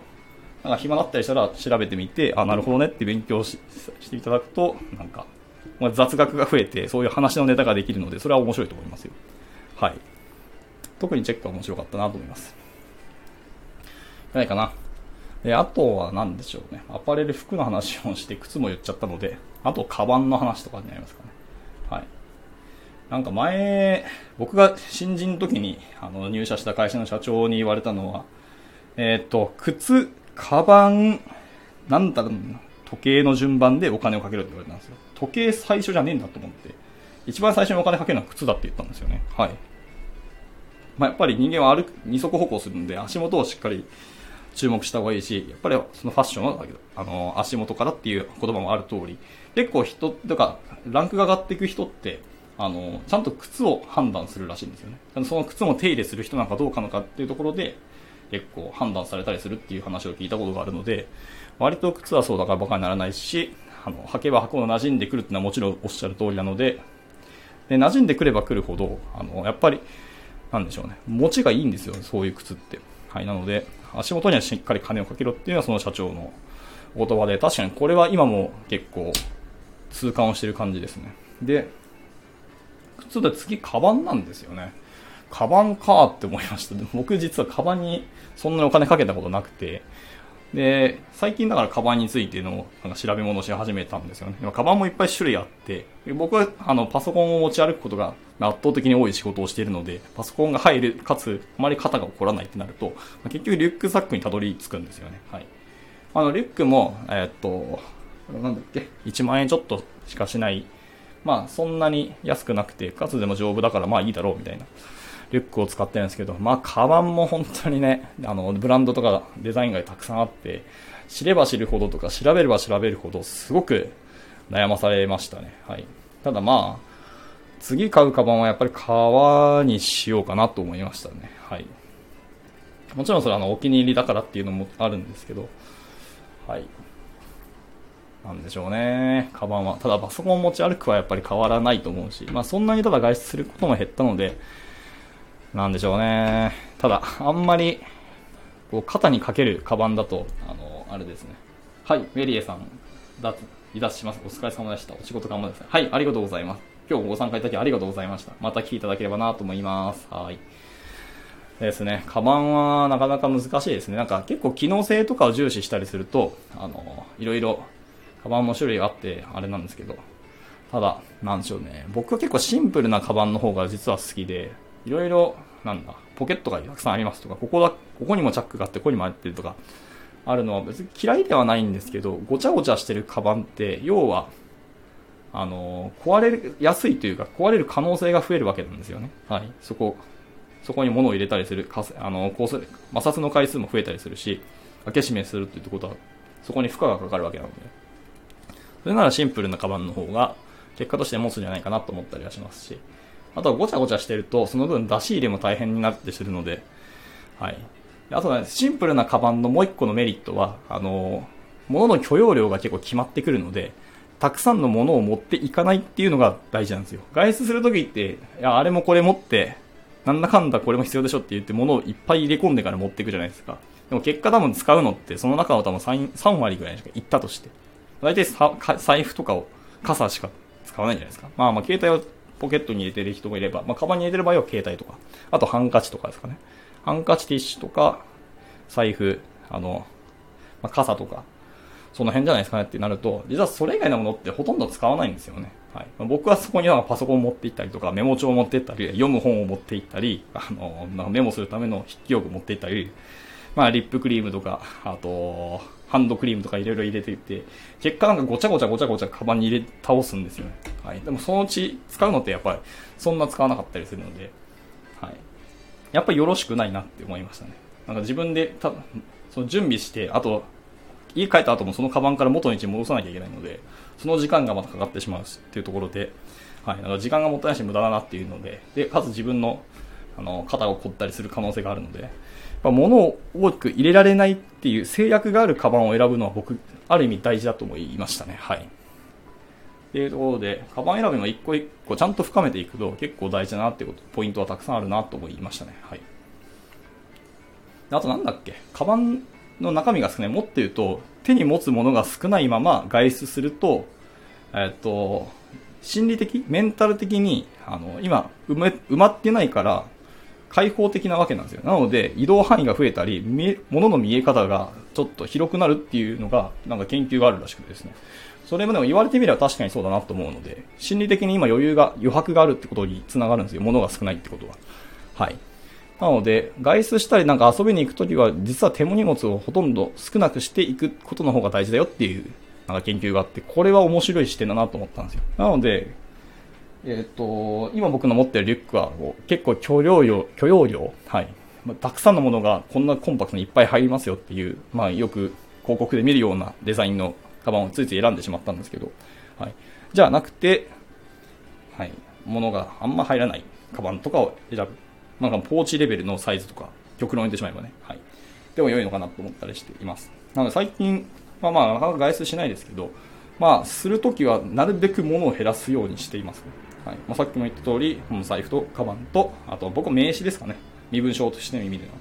なんか暇だったりしたら調べてみて、あ、なるほどねって勉強していただくと、なんか、ま、雑学が増えて、そういう話のネタができるので、それは面白いと思いますよ。はい。特にチェックは面白かったなと思います。ないかな？で、あとは何でしょうね。アパレル服の話をして、靴も言っちゃったので、あと、カバンの話とかになりますかね。なんか前、僕が新人の時に、あの、入社した会社の社長に言われたのは、えっ、と、靴、カバン、なんだろう時計の順番でお金をかけるって言われたんですよ。時計最初じゃねえんだと思って、一番最初にお金かけるのは靴だって言ったんですよね。はい。まあ、やっぱり人間は歩く、二足歩行するんで、足元をしっかり注目した方がいいし、やっぱりそのファッションは、あの、足元からっていう言葉もある通り、結構人、とか、ランクが上がっていく人って、あの、ちゃんと靴を判断するらしいんですよね。その靴も手入れする人なんかどうかのかっていうところで、結構判断されたりするっていう話を聞いたことがあるので、割と靴はそうだからバカにならないし、あの、履けば履くほど馴染んでくるっていうのはもちろんおっしゃる通りなので、で、馴染んでくればくるほど、あの、やっぱり、なんでしょうね、持ちがいいんですよ、そういう靴って。はい、なので、足元にはしっかり金をかけろっていうのはその社長のお言葉で、確かにこれは今も結構痛感をしてる感じですね。で、靴で次、カバンなんですよね。カバンかって思いました。僕実はカバンにそんなにお金かけたことなくて、で、最近だからカバンについてのなんか調べ物し始めたんですよね。今カバンもいっぱい種類あって、僕はあのパソコンを持ち歩くことが圧倒的に多い仕事をしているので、パソコンが入る、かつあまり肩が起こらないってなると、結局リュックサックにたどり着くんですよね。はい。あの、リュックも、えー、っと、なんだっけ、1万円ちょっとしかしない、まあそんなに安くなくて、かつでも丈夫だからまあいいだろうみたいな。リュックを使ってるんですけど、まあ、カバンも本当にね、あの、ブランドとかデザインがたくさんあって、知れば知るほどとか、調べれば調べるほど、すごく悩まされましたね。はい。ただまあ、次買うカバンはやっぱり革にしようかなと思いましたね。はい。もちろんそれはあの、お気に入りだからっていうのもあるんですけど、はい。なんでしょうね。カバンは。ただパソコン持ち歩くはやっぱり変わらないと思うし、まあそんなにただ外出することも減ったので、なんでしょうね。ただ、あんまり、こう、肩にかけるカバンだと、あの、あれですね。はい、メリエさん、脱、離脱します。お疲れ様でした。お仕事頑張ってください。はい、ありがとうございます。今日ご参加いただきありがとうございました。また来ていただければなと思います。はい。ですね。カバンはなかなか難しいですね。なんか結構機能性とかを重視したりすると、あの、いろいろカバンも種類があって、あれなんですけど、ただ、なんでしょうね。僕は結構シンプルなカバンの方が実は好きで、いろいろ、なんだ、ポケットがたくさんありますとか、ここだ、ここにもチャックがあって、ここにも入ってるとか、あるのは別に嫌いではないんですけど、ごちゃごちゃしてるカバンって、要は、あの、壊れやすいというか、壊れる可能性が増えるわけなんですよね。はい。そこ、そこに物を入れたりする、あのこうする、摩擦の回数も増えたりするし、開け閉めするっていうことは、そこに負荷がかかるわけなので。それならシンプルなカバンの方が、結果として持つんじゃないかなと思ったりはしますし、あとはごちゃごちゃしてると、その分出し入れも大変になってするので、はい。あとは、ね、シンプルなカバンのもう一個のメリットは、あの、物の許容量が結構決まってくるので、たくさんのものを持っていかないっていうのが大事なんですよ。外出するときって、いや、あれもこれ持って、なんだかんだこれも必要でしょって言って物をいっぱい入れ込んでから持っていくじゃないですか。でも結果多分使うのって、その中の多分 3, 3割ぐらいしかいったとして。大体さ財布とかを、傘しか使わないんじゃないですか。まあまあ携帯をポケットに入れてる人もいれば、まあカバンに入れてる場合は携帯とか、あとハンカチとかですかね。ハンカチティッシュとか、財布、あの、まあ、傘とか、その辺じゃないですかねってなると、実はそれ以外のものってほとんど使わないんですよね。はい。まあ、僕はそこにはパソコンを持って行ったりとか、メモ帳を持って行ったり、読む本を持って行ったり、あの、まあ、メモするための筆記用具を持って行ったり、まあ、リップクリームとか、あと、ハンドクリームとかいろいろ入れていって、結果なんかごちゃごちゃごちゃごちゃカバンに入れ倒すんですよね。はい。でもそのうち使うのってやっぱりそんな使わなかったりするので、はい。やっぱりよろしくないなって思いましたね。なんか自分でた、その準備して、あと、家帰った後もそのカバンから元の位置に戻さなきゃいけないので、その時間がまたかかってしまうしっていうところで、はい、なんか時間がもったいないし無駄だなっていうので、で、かつ自分の、あの、肩を凝ったりする可能性があるので、ぱ物を大きく入れられないっていう制約があるカバンを選ぶのは僕、ある意味大事だと思いましたね。はい。っていうところで、カバン選びも一個一個ちゃんと深めていくと結構大事だなってこと、ポイントはたくさんあるなと思いましたね。はい。あとなんだっけ、カバンの中身が少ない。もっと言うと、手に持つものが少ないまま外出すると、えっと、心理的、メンタル的に、あの、今埋まってないから、開放的なわけなんですよ。なので、移動範囲が増えたり、物の見え方がちょっと広くなるっていうのが、なんか研究があるらしくてですね。それもでも言われてみれば確かにそうだなと思うので、心理的に今余裕が、余白があるってことにつながるんですよ。物が少ないってことは。はい。なので、外出したりなんか遊びに行くときは、実は手荷物をほとんど少なくしていくことの方が大事だよっていう、なんか研究があって、これは面白い視点だなと思ったんですよ。なので、えっ、ー、と、今僕の持ってるリュックは結構許容量、許容量、はい。まあ、たくさんのものがこんなコンパクトにいっぱい入りますよっていう、まあよく広告で見るようなデザインのカバンをついつい選んでしまったんですけど、はい。じゃなくて、はい。物があんま入らないカバンとかを選ぶ。なんかポーチレベルのサイズとか、極論言ってしまえばね、はい。でも良いのかなと思ったりしています。なので最近、まあまあ、なかなか外出しないですけど、まあ、するときはなるべく物を減らすようにしています、ね。はいまあ、さっきも言った通り、財布とカバンと、あと僕名刺ですかね。身分証としての意味での。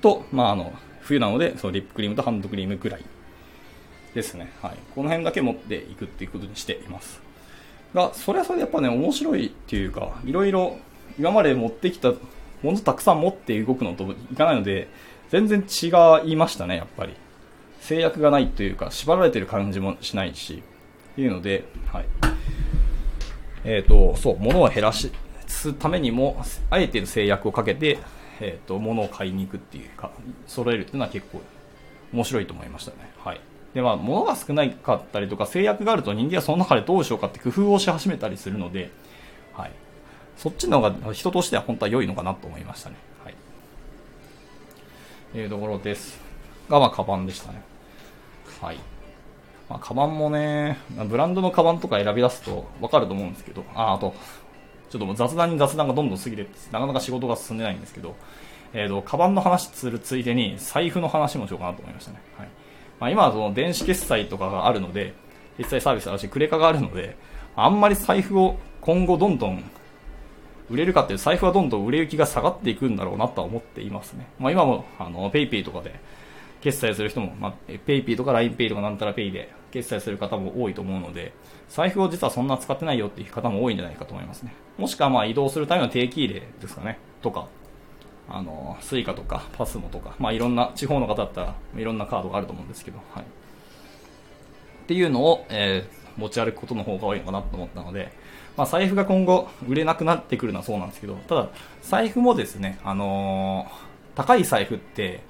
と、まあ、あの、冬なので、そのリップクリームとハンドクリームぐらいですね。はい。この辺だけ持っていくっていうことにしています。が、それはそれでやっぱね、面白いっていうか、いろいろ今まで持ってきたものたくさん持って動くのといかないので、全然違いましたね、やっぱり。制約がないというか、縛られてる感じもしないし、っていうので、はい。えっ、ー、と、そう、物を減らしすためにも、あえて制約をかけて、えっ、ー、と、物を買いに行くっていうか、揃えるっていうのは結構面白いと思いましたね。はい。で、まあ、物が少なかったりとか、制約があると人間はその中でどうしようかって工夫をし始めたりするので、はい。そっちの方が人としては本当は良いのかなと思いましたね。はい。というところです。が、まあ、カバンでしたね。はい。まあ、カバンもね、ブランドのカバンとか選び出すとわかると思うんですけど、あ、あと、ちょっともう雑談に雑談がどんどん過ぎて、なかなか仕事が進んでないんですけど、えっ、ー、と、カバンの話するついでに、財布の話もしようかなと思いましたね。はい。まあ、今はその電子決済とかがあるので、決済サービスあるし、クレカがあるので、あんまり財布を今後どんどん売れるかっていう財布はどんどん売れ行きが下がっていくんだろうなとは思っていますね。まあ今も、あの、ペイペイとかで決済する人も、まあ、ペイペイとか LINEPay とかなんたらペイで決済する方も多いと思うので、財布を実はそんな使ってないよっていう方も多いんじゃないかと思いますね。もしくはまあ移動するための定期入れですかね。とか、あの、スイカとかパスモとか、まあいろんな地方の方だったらいろんなカードがあると思うんですけど、はい。っていうのを、えー、持ち歩くことの方が多いのかなと思ったので、まあ、財布が今後売れなくなってくるのはそうなんですけど、ただ、財布もですね、あのー、高い財布って、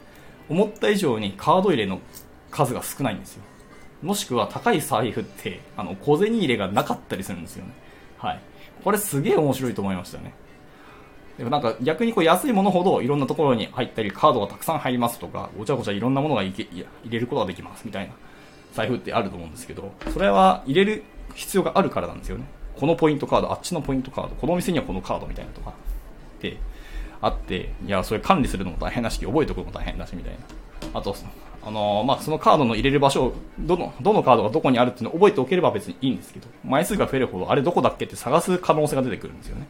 思った以上にカード入れの数が少ないんですよ。もしくは高い財布って、あの、小銭入れがなかったりするんですよね。はい。これすげえ面白いと思いましたね。でもなんか逆にこう安いものほどいろんなところに入ったりカードがたくさん入りますとか、ごちゃごちゃいろんなものがいけいや入れることができますみたいな財布ってあると思うんですけど、それは入れる必要があるからなんですよね。このポイントカード、あっちのポイントカード、このお店にはこのカードみたいなとか、で、あって、いや、それ管理するのも大変だし、覚えておくのも大変だし、みたいな。あと、あの、まあ、そのカードの入れる場所をどの、どのカードがどこにあるっていうのを覚えておければ別にいいんですけど、枚数が増えるほど、あれどこだっけって探す可能性が出てくるんですよね。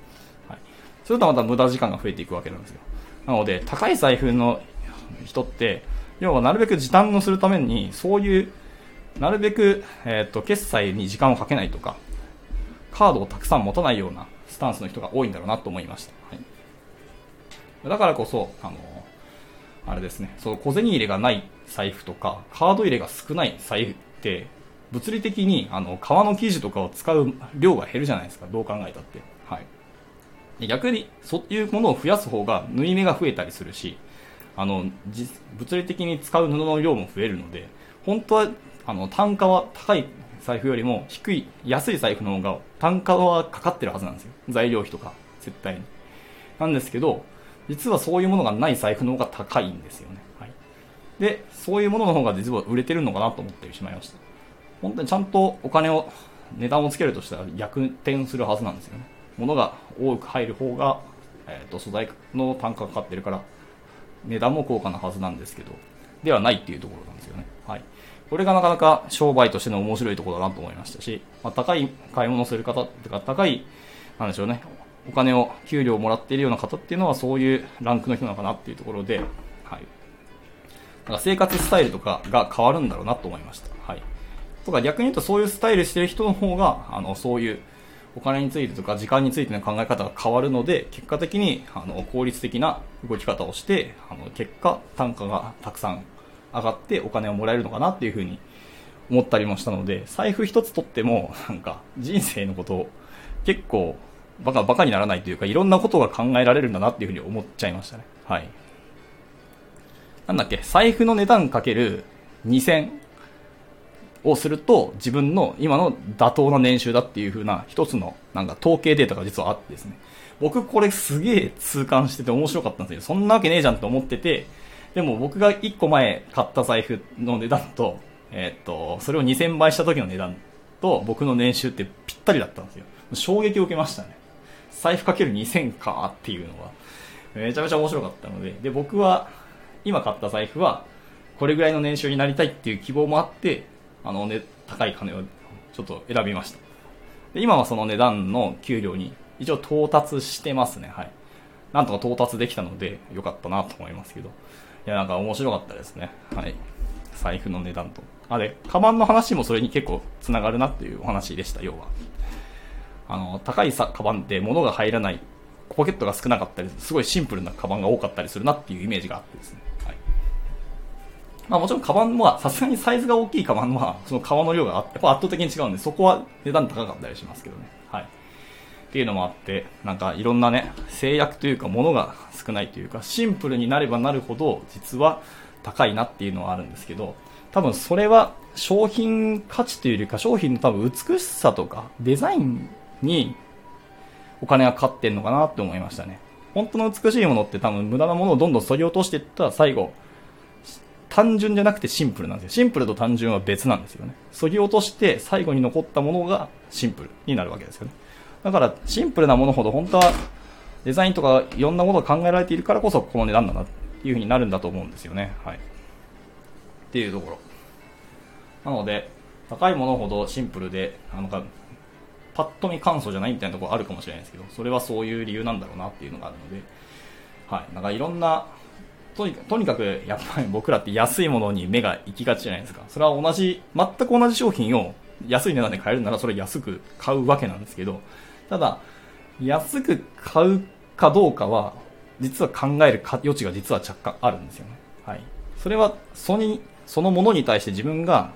はい。それとまた無駄時間が増えていくわけなんですよ。なので、高い財布の人って、要はなるべく時短をするために、そういう、なるべく、えっ、ー、と、決済に時間をかけないとか、カードをたくさん持たないようなスタンスの人が多いんだろうなと思いました。はい、だからこそ、あの、あれですね、その小銭入れがない財布とか、カード入れが少ない財布って、物理的にあの革の生地とかを使う量が減るじゃないですか、どう考えたって。はい、逆に、そういうものを増やす方が縫い目が増えたりするし、あの物理的に使う布の量も増えるので、本当はあの単価は高い財布よりも低い、安い財布の方が単価はかかってるはずなんですよ。材料費とか、絶対に。なんですけど、実はそういうものがない財布の方が高いんですよね。はい。で、そういうものの方が実は売れてるのかなと思ってしまいました。本当にちゃんとお金を、値段をつけるとしたら逆転するはずなんですよね。物が多く入る方が、えっ、ー、と、素材の単価がかかってるから、値段も高価なはずなんですけど、ではないっていうところなんですよね。はい。これがなかなか商売としての面白いところだなと思いましたし、まあ、高い買い物する方ってか、高い、なんでしょうね、お金を、給料をもらっているような方っていうのはそういうランクの人なのかなっていうところで、なんか生活スタイルとかが変わるんだろうなと思いました。はい。とか逆に言うとそういうスタイルしてる人の方が、あの、そういうお金についてとか時間についての考え方が変わるので、結果的に、あの、効率的な動き方をして、あの、結果、単価がたくさん上がってお金をもらえるのかなっていうふうに思ったりもしたので、財布一つ取っても、なんか人生のことを結構バカバカにならないというか、いろんなことが考えられるんだなっていうふうに思っちゃいましたね。はい。なんだっけ、財布の値段かける2000をすると自分の今の妥当な年収だっていう風な一つのなんか統計データが実はあってですね。僕これすげえ痛感してて面白かったんですよ。そんなわけねえじゃんと思ってて、でも僕が1個前買った財布の値段と、えー、っと、それを2000倍した時の値段と僕の年収ってぴったりだったんですよ。衝撃を受けましたね。財布かける2000かっていうのは、めちゃめちゃ面白かったので、で、僕は、今買った財布は、これぐらいの年収になりたいっていう希望もあって、あのね、高い金をちょっと選びました。で、今はその値段の給料に一応到達してますね、はい。なんとか到達できたので、よかったなと思いますけど。いや、なんか面白かったですね。はい。財布の値段と。あれ、カバンの話もそれに結構繋がるなっていうお話でした、要は。あの、高いさ、カバンって物が入らない、ポケットが少なかったり、すごいシンプルなカバンが多かったりするなっていうイメージがあってですね。まあもちろんカバンは、さすがにサイズが大きいカバンは、その革の量がやっぱ圧倒的に違うんで、そこは値段高かったりしますけどね。はい。っていうのもあって、なんかいろんなね、制約というか物が少ないというか、シンプルになればなるほど、実は高いなっていうのはあるんですけど、多分それは商品価値というよりか、商品の多分美しさとか、デザインにお金がかかってんのかなって思いましたね。本当の美しいものって多分無駄なものをどんどん削ぎ落としていったら最後、単純じゃなくてシンプルなんですよ。シンプルと単純は別なんですよね。削ぎ落として最後に残ったものがシンプルになるわけですよね。だからシンプルなものほど本当はデザインとかいろんなものが考えられているからこそこの値段だなっていう風になるんだと思うんですよね。はい。っていうところ。なので、高いものほどシンプルで、あのか、パッと見簡素じゃないみたいなところあるかもしれないですけど、それはそういう理由なんだろうなっていうのがあるので、はい。なんかいろんな、とにかく、とにかくやっぱり僕らって安いものに目が行きがちじゃないですか。それは同じ、全く同じ商品を安い値段で買えるならそれ安く買うわけなんですけど、ただ、安く買うかどうかは、実は考える余地が実は若干あるんですよね。はい。それは、そに、そのものに対して自分が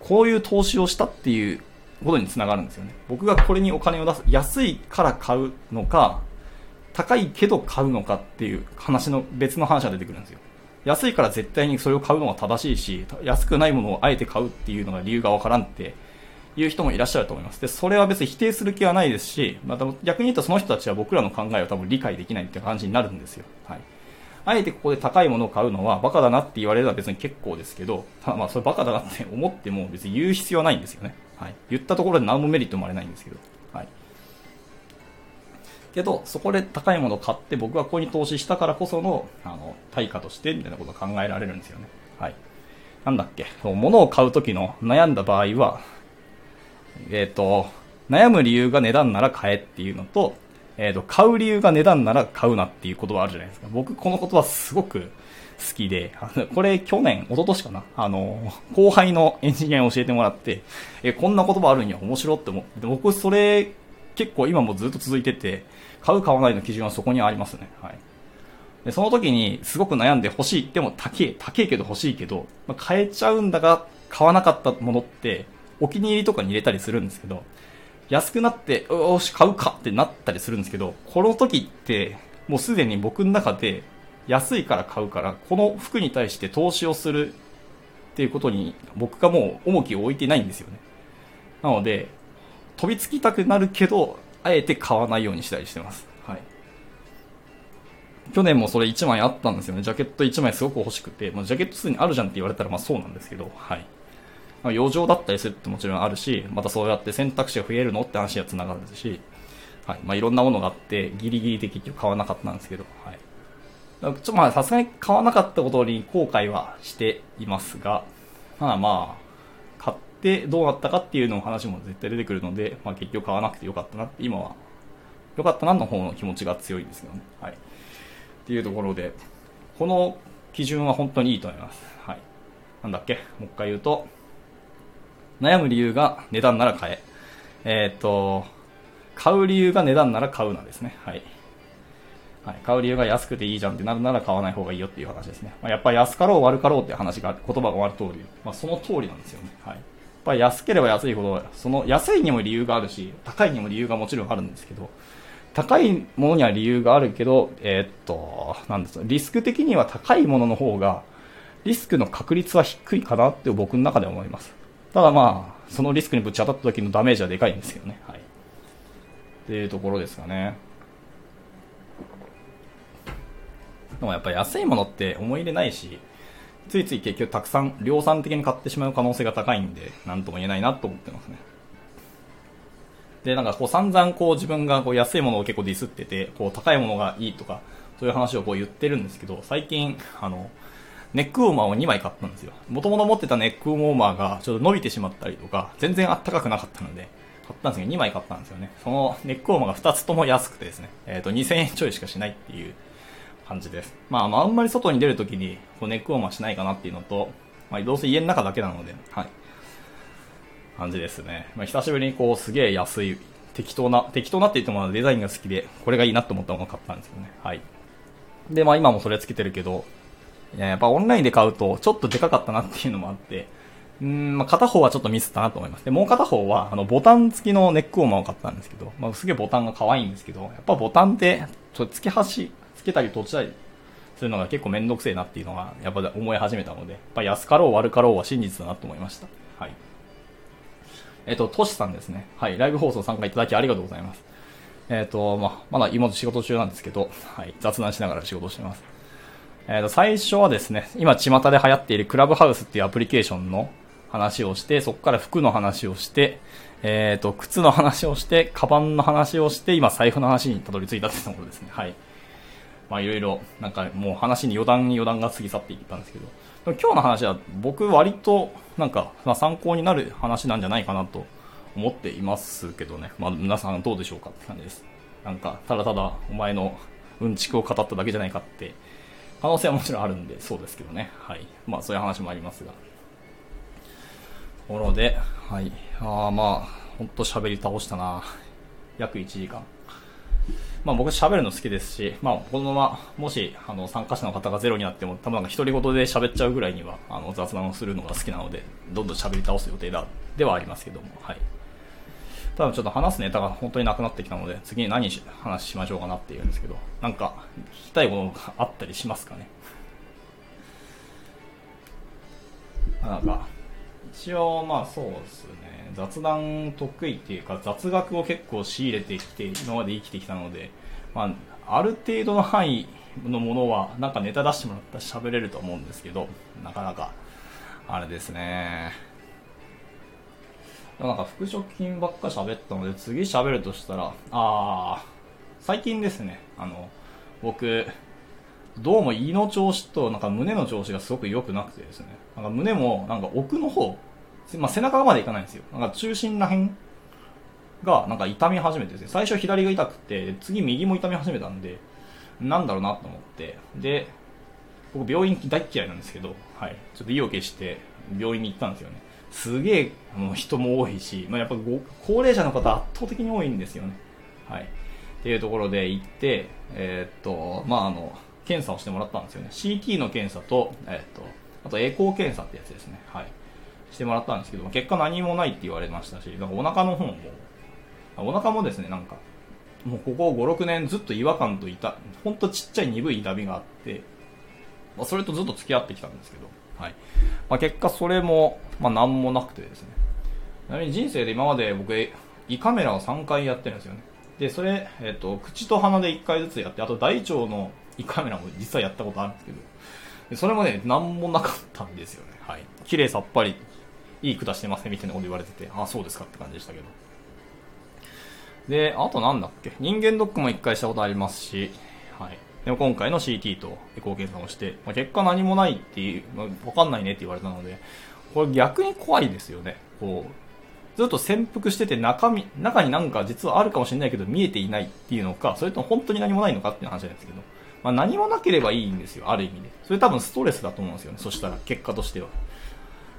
こういう投資をしたっていうことにつながるんですよね。僕がこれにお金を出す、安いから買うのか、高いけど買うのかっていう話の別の話が出てくるんですよ。安いから絶対にそれを買うのが正しいし、安くないものをあえて買うっていうのが理由がわからんっていう人もいらっしゃると思います。で、それは別に否定する気はないですし、また逆に言うとその人たちは僕らの考えを多分理解できないっていう感じになるんですよ。はい。あえてここで高いものを買うのはバカだなって言われるのは別に結構ですけど、ただまあそれバカだなって思っても別に言う必要はないんですよね。はい。言ったところで何もメリットもあれないんですけど。けど、そこで高いものを買って僕がここに投資したからこその、あの、対価としてみたいなことが考えられるんですよね。はい。なんだっけ、そう物を買うときの悩んだ場合は、えっ、ー、と、悩む理由が値段なら買えっていうのと、えっ、ー、と、買う理由が値段なら買うなっていう言葉あるじゃないですか。僕、この言葉すごく好きで、あのこれ去年、一昨年かなあの、後輩のエンジニアに教えてもらって、え、こんな言葉あるんや、面白って思って、僕それ結構今もずっと続いてて、買う買わないの基準はそこにありますね。はい。で、その時にすごく悩んで欲しいっても高い、高いけど欲しいけど、まあ、買えちゃうんだが、買わなかったものって、お気に入りとかに入れたりするんですけど、安くなって、よし、買うかってなったりするんですけど、この時って、もうすでに僕の中で、安いから買うから、この服に対して投資をするっていうことに、僕がもう重きを置いてないんですよね。なので、飛びつきたくなるけど、あえて買わないようにしたりしてます。はい。去年もそれ1枚あったんですよね。ジャケット1枚すごく欲しくて、まあ、ジャケットすでにあるじゃんって言われたらまあそうなんですけど、はい。まあ、余剰だったりするってもちろんあるし、またそうやって選択肢が増えるのって話は繋がるし、はい。まあ、いろんなものがあって、ギリギリで結局買わなかったんですけど、はい。ちょっとまあ、さすがに買わなかったことに後悔はしていますが、まあまあ、買ってどうなったかっていうの話も絶対出てくるので、まあ結局買わなくてよかったなって今は、よかったなの方の気持ちが強いですよね。はい。っていうところで、この基準は本当にいいと思います。はい。なんだっけ？もう一回言うと、悩む理由が値段なら買え。えー、っと、買う理由が値段なら買うなですね。はい。はい、買う理由が安くていいじゃんってなるなら買わない方がいいよっていう話ですね。まあ、やっぱり安かろう悪かろうって話が、言葉が終わる通り、まあ、その通りなんですよね。はい。ぱり安ければ安いほど、その安いにも理由があるし、高いにも理由がもちろんあるんですけど、高いものには理由があるけど、えー、っと、なんですかリスク的には高いものの方が、リスクの確率は低いかなって僕の中では思います。ただまあ、そのリスクにぶち当たった時のダメージはでかいんですよね。はい。っていうところですかね。でもやっぱ安いものって思い入れないし、ついつい結局たくさん量産的に買ってしまう可能性が高いんで、なんとも言えないなと思ってますね。で、なんかこう散々こう自分がこう安いものを結構ディスってて、こう高いものがいいとか、そういう話をこう言ってるんですけど、最近、あの、ネックウォーマーを2枚買ったんですよ。もともと持ってたネックウォーマーがちょっと伸びてしまったりとか、全然あったかくなかったので、買ったんですけど、2枚買ったんですよね。そのネックウォーマーが2つとも安くてですね、えっ、ー、と、2000円ちょいしかしないっていう感じです。まあ、あんまり外に出るときにこうネックウォーマーしないかなっていうのと、まあ、どうせ家の中だけなので、はい。感じですね。まあ、久しぶりにこう、すげえ安い、適当な、適当なって言ってもデザインが好きで、これがいいなと思ったものを買ったんですよね。はい。で、まあ今もそれつけてるけど、いや、やっぱオンラインで買うと、ちょっとでかかったなっていうのもあって、うん、まあ、片方はちょっとミスったなと思います。で、もう片方は、あの、ボタン付きのネックウォーマーを買ったんですけど、まあ、すげえボタンが可愛いんですけど、やっぱボタンって、ちょっと付け端、つけたり閉じたりするのが結構めんどくせえなっていうのが、やっぱ思い始めたので、やっぱ安かろう悪かろうは真実だなと思いました。はい。えっ、と、トシさんですね。はい。ライブ放送参加いただきありがとうございます。えっ、と、まあ、まだ今仕事中なんですけど、はい。雑談しながら仕事してます。えっ、と、最初はですね、今巷で流行っているクラブハウスっていうアプリケーションの話をして、そこから服の話をして、えっ、と、靴の話をして、カバンの話をして、今財布の話にたどり着いたってところですね。はい。まあいろいろ、なんかもう話に余談余談が過ぎ去っていったんですけど、でも今日の話は僕割となんか、まあ、参考になる話なんじゃないかなと思っていますけどね。まあ皆さんどうでしょうかって感じです。なんか、ただただお前のうんちくを語っただけじゃないかって、可能性はもちろんあるんで、そうですけどね。はい。まあそういう話もありますが。ところで、はい。ああまあ、ほんと喋り倒したな。約1時間。まあ僕喋るの好きですし、まあこのまま、もし、あの、参加者の方がゼロになっても、多分なんか独り言で喋っちゃうぐらいには、あの、雑談をするのが好きなので、どんどん喋り倒す予定だ、ではありますけども、はい。多分ちょっと話すネタが本当になくなってきたので、次に何し話しましょうかなっていうんですけど、なんか、聞きたいことがあったりしますかね？なんか、一応まあそうですね、雑談得意っていうか雑学を結構仕入れてきて今まで生きてきたので、まあ、ある程度の範囲のものはなんかネタ出してもらったら喋れると思うんですけど、なかなか、あれですね。なんか服飾品ばっか喋ったので次喋るとしたら、あー、最近ですね、あの、僕、どうも胃の調子となんか胸の調子がすごく良くなくてですね、なんか胸もなんか奥の方、まあ、背中までいかないんですよ。なんか中心ら辺がなんか痛み始めてですね、最初左が痛くて、次右も痛み始めたんで、なんだろうなと思って、で、僕病院大嫌いなんですけど、はい、ちょっと意を決して病院に行ったんですよね。すげえ人も多いし、まあ、やっぱご高齢者の方圧倒的に多いんですよね。はい。っていうところで行って、えー、っと、まあ、あの、検査をしてもらったんですよね。CT の検査と、えー、っと、あとエコー検査ってやつですね。はい。してもらったんですけど、結果何もないって言われましたし、なんかお腹の方も、お腹もですね、なんか、もうここ5、6年ずっと違和感といた、ほんとちっちゃい鈍い痛みがあって、まあ、それとずっと付き合ってきたんですけど、はい。まあ、結果それも、まあ、何もなくてですね。ちなみに人生で今まで僕、胃カメラを3回やってるんですよね。で、それ、えっ、ー、と、口と鼻で1回ずつやって、あと大腸の胃カメラも実はやったことあるんですけど、それもね、何もなかったんですよね。はい。綺麗さっぱり、いい管してますね、みたいなこと言われてて、あ、そうですかって感じでしたけど。で、あとなんだっけ、人間ドックも1回したことありますし、はい。でも今回の CT とエコー検査をして、まあ、結果何もないっていう、まあ、わかんないねって言われたので、これ逆に怖いですよね。こう、ずっと潜伏してて中身、中になんか実はあるかもしれないけど見えていないっていうのか、それとも本当に何もないのかっていう話なんですけど、まあ、何もなければいいんですよ、ある意味で。それ多分ストレスだと思うんですよね、そしたら、結果としては。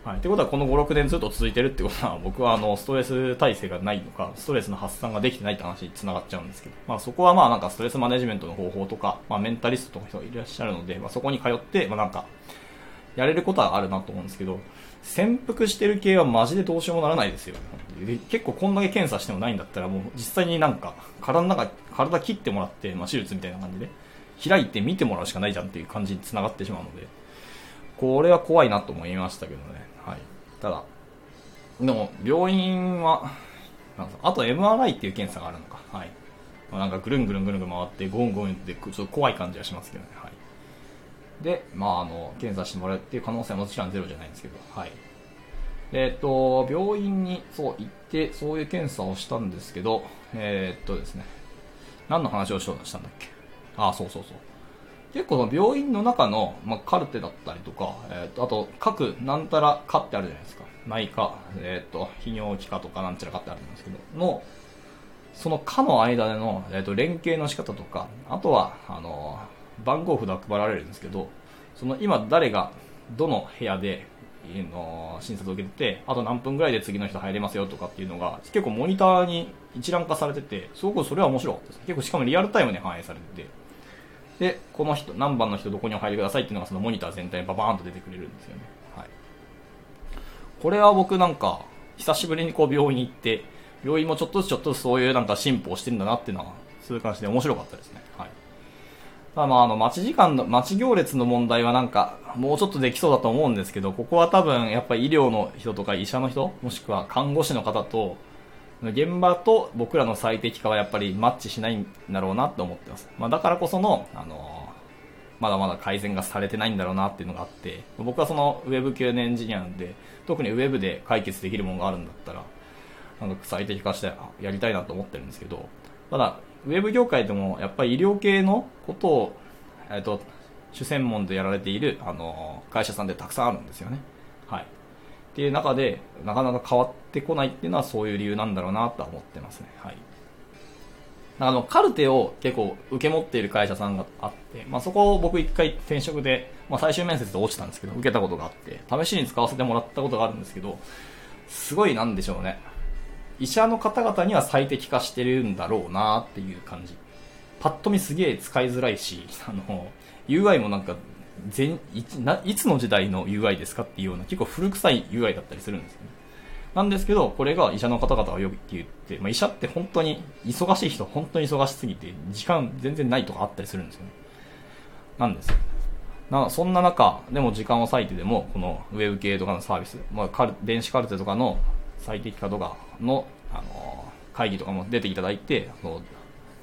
はい。ってことは、この5、6年ずっと続いてるってことは、僕はあの、ストレス耐性がないのか、ストレスの発散ができてないって話に繋がっちゃうんですけど、まあそこはまあなんかストレスマネジメントの方法とか、まあメンタリストとか人がいらっしゃるので、まあそこに通って、まあなんか、やれることはあるなと思うんですけど、潜伏してる系はマジでどうしようもならないですよ。結構こんだけ検査してもないんだったら、もう実際になんか、体の中、体切ってもらって、まあ手術みたいな感じで、開いて見てもらうしかないじゃんっていう感じに繋がってしまうので、これは怖いなと思いましたけどね。ただ、でも、病院は、あと MRI っていう検査があるのか。はい。なんかぐるんぐるんぐるん回って、ゴンゴンってちょっと怖い感じがしますけどね。はい。で、まあ、あの、検査してもらうっていう可能性はもちろんゼロじゃないんですけど、はい。えっ、と、病院に、そう、行って、そういう検査をしたんですけど、えー、っとですね、何の話をしようとしたんだっけ？ああ、そうそうそう。結構病院の中の、まあ、カルテだったりとか、えー、とあと各なんたら科ってあるじゃないですか。内科、えっ、ー、と、泌尿器科とかなんちゃら科ってあるんですけど、の、その科の間での、えー、と連携の仕方とか、あとは、あの、番号札配られるんですけど、その今誰がどの部屋で、の診察を受けてて、あと何分ぐらいで次の人入れますよとかっていうのが、結構モニターに一覧化されてて、すごくそれは面白かったです。結構しかもリアルタイムに反映されてて、で、この人、何番の人どこにお入りくださいっていうのがそのモニター全体にババーンと出てくれるんですよね。はい。これは僕なんか、久しぶりにこう病院に行って、病院もちょっとずつちょっとずつそういうなんか進歩をしてるんだなっていうのは、そういう感じで面白かったですね。はい。ただまああの、待ち時間の、待ち行列の問題はなんか、もうちょっとできそうだと思うんですけど、ここは多分やっぱり医療の人とか医者の人、もしくは看護師の方と、現場と僕らの最適化はやっぱりマッチしないんだろうなと思ってます。まあ、だからこその、あのまだまだ改善がされてないんだろうなっていうのがあって、僕はそのウェブ系のエンジニアなんで、特にウェブで解決できるものがあるんだったら、なんか最適化してやりたいなと思ってるんですけど、ただ、ウェブ業界でもやっぱり医療系のことを、えっ、と、主専門でやられている、あの会社さんでたくさんあるんですよね。はい。っていう中で、なかなか変わってこないっていうのはそういう理由なんだろうなとは思ってますね。はい。あの、カルテを結構受け持っている会社さんがあって、まあ、そこを僕一回転職で、まあ、最終面接で落ちたんですけど、受けたことがあって、試しに使わせてもらったことがあるんですけど、すごいなんでしょうね。医者の方々には最適化してるんだろうなっていう感じ。パッと見すげえ使いづらいし、あの、UI もなんか、全いないつの時代の UI ですかっていうような結構古臭い UI だったりするんですよね。なんですけど、これが医者の方々がよく言って、まあ、医者って本当に忙しい人、本当に忙しすぎて、時間全然ないとかあったりするんですよね。なんですよ。なそんな中、でも時間を割いてでも、このウェブ系とかのサービス、まあ、電子カルテとかの最適化とかの、あの会議とかも出ていただいて、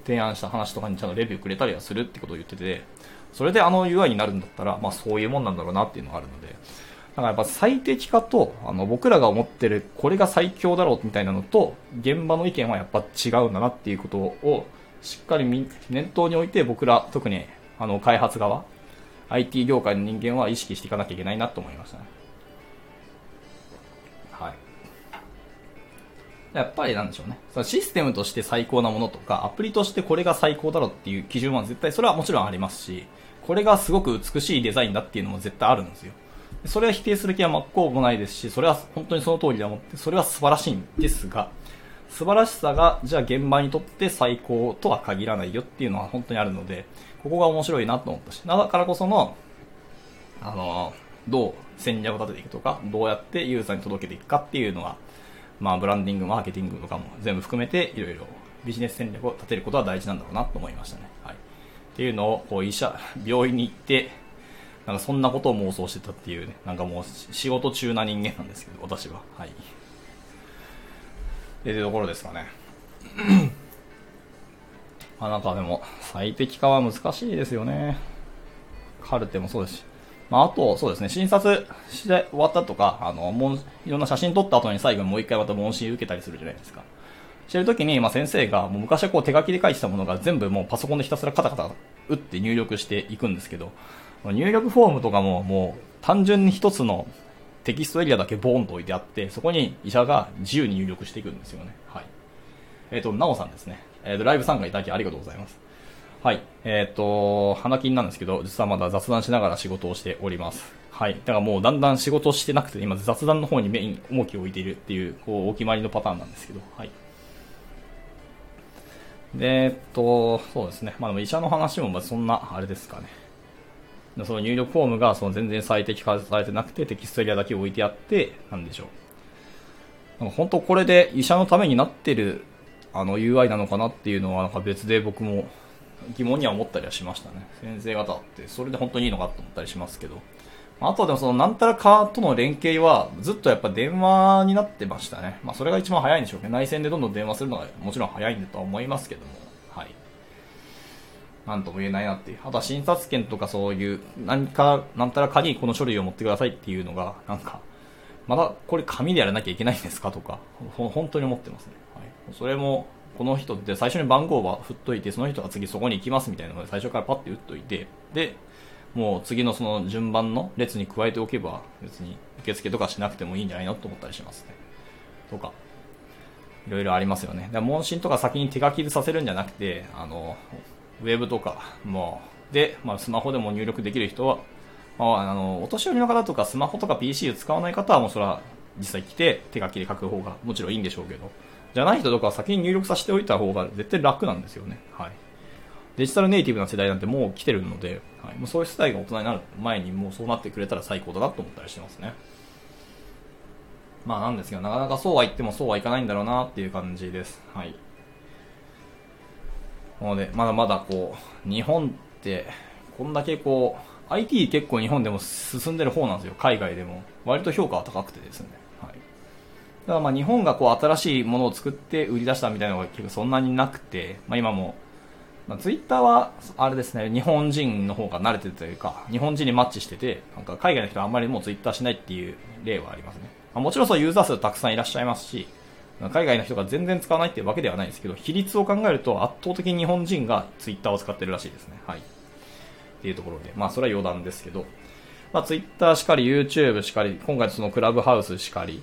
提案した話とかにちゃんとレビューくれたりはするってことを言ってて、それであの UI になるんだったら、まあそういうもんなんだろうなっていうのがあるので、だからやっぱ最適化と、あの僕らが思ってるこれが最強だろうみたいなのと、現場の意見はやっぱ違うんだなっていうことをしっかり念頭に置いて僕ら、特にあの開発側、IT 業界の人間は意識していかなきゃいけないなと思いましたね。はい。やっぱりなんでしょうね。そのシステムとして最高なものとか、アプリとしてこれが最高だろうっていう基準は絶対それはもちろんありますし、これがすごく美しいデザインだっていうのも絶対あるんですよ。それは否定する気は真っ向もないですし、それは本当にその通りだと思って、それは素晴らしいんですが、素晴らしさが、じゃあ現場にとって最高とは限らないよっていうのは本当にあるので、ここが面白いなと思ったし、だからこその、あの、どう戦略を立てていくとか、どうやってユーザーに届けていくかっていうのは、まあ、ブランディング、マーケティングとかも全部含めて、いろいろビジネス戦略を立てることは大事なんだろうなと思いましたね。っていうのを、こう、医者、病院に行って、なんかそんなことを妄想してたっていうね、なんかもう仕事中な人間なんですけど、私は。はい。っていうところですかね。まあなんかでも、最適化は難しいですよね。カルテもそうですし。まあ、あと、そうですね、診察して終わったとか、あの、もいろんな写真撮った後に最後にもう一回また問診受けたりするじゃないですか。してるときに、まあ、先生が、もう昔はこう手書きで書いてたものが全部もうパソコンでひたすらカタカタ打って入力していくんですけど、入力フォームとかももう単純に一つのテキストエリアだけボーンと置いてあって、そこに医者が自由に入力していくんですよね。はい。えっ、ー、と、なおさんですね。えっ、ー、と、ライブ参加いただきありがとうございます。はい。えっ、ー、と、花金なんですけど、実はまだ雑談しながら仕事をしております。はい。だからもうだんだん仕事してなくて、今雑談の方にメイン、重きを置いているっていう、こう、お決まりのパターンなんですけど、はい。で、えっと、そうですね。まあでも医者の話もまそんな、あれですかね。その入力フォームがその全然最適化されてなくてテキストエリアだけ置いてあって、なんでしょう。なんか本当これで医者のためになってるあの UI なのかなっていうのはなんか別で僕も疑問には思ったりはしましたね。先生方ってそれで本当にいいのかと思ったりしますけど。あとでもそのなんたらかとの連携はずっとやっぱ電話になってましたね。まあそれが一番早いんでしょうけど、内線でどんどん電話するのがもちろん早いんだとは思いますけども。はい。なんとも言えないなっていう。あとは診察券とかそういう何か、なんたらかにこの書類を持ってくださいっていうのが、なんか、まだこれ紙でやらなきゃいけないんですかとか、本当に思ってますね。はい。それもこの人って最初に番号は振っといて、その人が次そこに行きますみたいなので最初からパッて打っといて、で、もう次のその順番の列に加えておけば別に受付とかしなくてもいいんじゃないのと思ったりしますね。とか、いろいろありますよね。だ問診とか先に手書きでさせるんじゃなくて、あの、ウェブとかもうで、まあ、スマホでも入力できる人は、まあ、あの、お年寄りの方とかスマホとか PC を使わない方はもうそれは実際来て手書きで書く方がもちろんいいんでしょうけど、じゃない人とかは先に入力させておいた方が絶対楽なんですよね。はい。デジタルネイティブな世代なんてもう来てるので、はい、もうそういう世代が大人になる前にもうそうなってくれたら最高だなと思ったりしてますね。まあなんですけど、なかなかそうは言ってもそうはいかないんだろうなっていう感じです。はい。なので、まだまだこう、日本って、こんだけこう、IT 結構日本でも進んでる方なんですよ。海外でも。割と評価は高くてですね。はいだからまあ日本がこう新しいものを作って売り出したみたいなのが結構そんなになくて、まあ、今も、ツイッターはあれですね、日本人の方が慣れてるというか、日本人にマッチしてて、なんか海外の人はあんまりもうツイッターしないっていう例はありますね。まあ、もちろんそうユーザー数たくさんいらっしゃいますし、海外の人が全然使わないっていうわけではないですけど、比率を考えると圧倒的に日本人がツイッターを使ってるらしいですね。はい。っていうところで、まあそれは余談ですけど、まあツイッターしかり、YouTube しかり、今回そのクラブハウスしかり、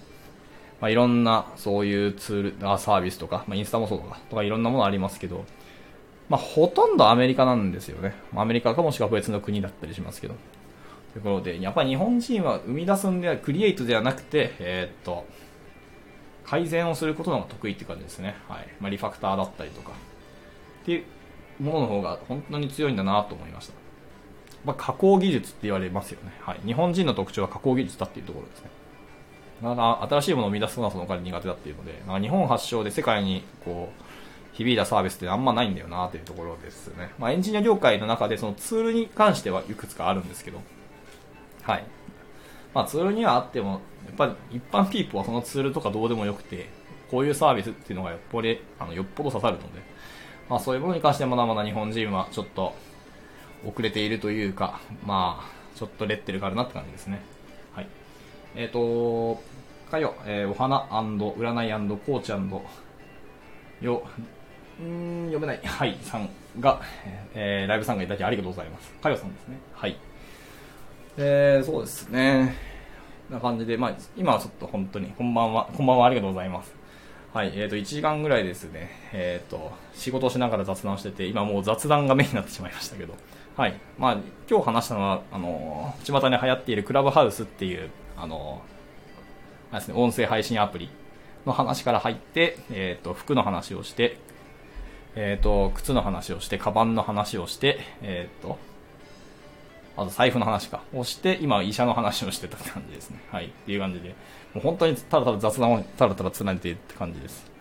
まあ、いろんなそういうツール、あサービスとか、まあ、インスタもそうとか、とかいろんなものありますけど、まあ、ほとんどアメリカなんですよね。アメリカかもしくは別の国だったりしますけど。とことで、やっぱり日本人は生み出すんでは、クリエイトではなくて、えー、っと、改善をすることの方が得意って感じですね。はい。まあ、リファクターだったりとか。っていうものの方が本当に強いんだなと思いました。まあ、加工技術って言われますよね。はい。日本人の特徴は加工技術だっていうところですね。まだ新しいものを生み出すのはその彼苦手だっていうので、まあ、日本発祥で世界にこう、響いたサービスってあんまないんだよなというところですね。まあ、エンジニア業界の中でそのツールに関してはいくつかあるんですけど、はい。まあ、ツールにはあっても、やっぱり一般ピープはそのツールとかどうでもよくて、こういうサービスっていうのがやっぱりあのよっぽど刺さるので、まあ、そういうものに関してまだまだ日本人はちょっと遅れているというか、まあ、ちょっとレッテルがあるなって感じですね。はい。えっ、ー、と、かよ、えー、お花占いコーチよ、ん読めない、はい、さんが、えー、ライブ参加いただきありがとうございます。かよさんですね。はい。えー、そうですね。な感じで、まあ、今はちょっと本当に、こんばんは、こんばんはありがとうございます。はい、えっ、ー、と、1時間ぐらいですね、えっ、ー、と、仕事しながら雑談してて、今もう雑談がメインになってしまいましたけど、はい。まあ、今日話したのは、あの、巷に流行っているクラブハウスっていう、あの、あですね、音声配信アプリの話から入って、えっ、ー、と、服の話をして、えっ、と、靴の話をして、カバンの話をして、えっ、と、あと財布の話か、をして、今医者の話をしてた感じですね。はい。っていう感じで、もう本当にただただ雑談をただただ繋いでって感じです。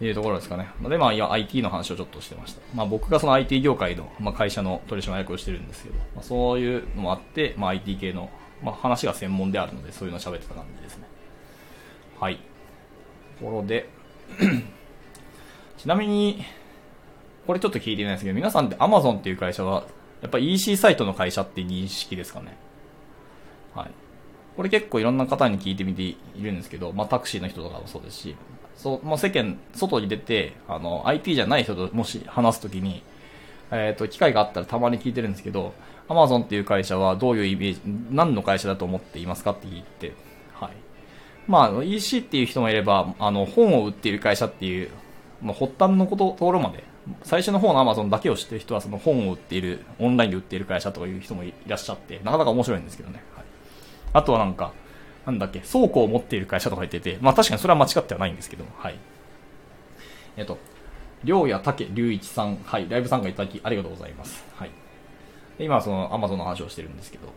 いうところですかね。で、まあ、いや、IT の話をちょっとしてました。まあ、僕がその IT 業界の、まあ、会社の取締役をしてるんですけど、まあ、そういうのもあって、まあ、IT 系の、まあ、話が専門であるので、そういうのを喋ってた感じですね。はい。ところでちなみに、これちょっと聞いてないですけど、皆さんって Amazon っていう会社はやっぱ EC サイトの会社って認識ですかね？はい。これ結構いろんな方に聞いてみているんですけど、まあタクシーの人とかもそうですし、そう、まあ世間、外に出て、あの、IT じゃない人ともし話すときに、えっ、ー、と、機会があったらたまに聞いてるんですけど、Amazon っていう会社はどういうイメージ、何の会社だと思っていますかって聞いて、はい。まあ、EC っていう人もいれば、あの、本を売っている会社っていう、まあ、発端のこと、ところまで最初の方のアマゾンだけを知ってる人はその本を売っている、オンラインで売っている会社とかいう人もいらっしゃって、なかなか面白いんですけどね。はい、あとはなんか、なんだっけ、倉庫を持っている会社とか言ってて、まあ確かにそれは間違ってはないんですけど、はい。えっと、りょうやたけりゅういちさん、はい、ライブ参加いただきありがとうございます。はい。で今はそのアマゾンの話をしてるんですけど、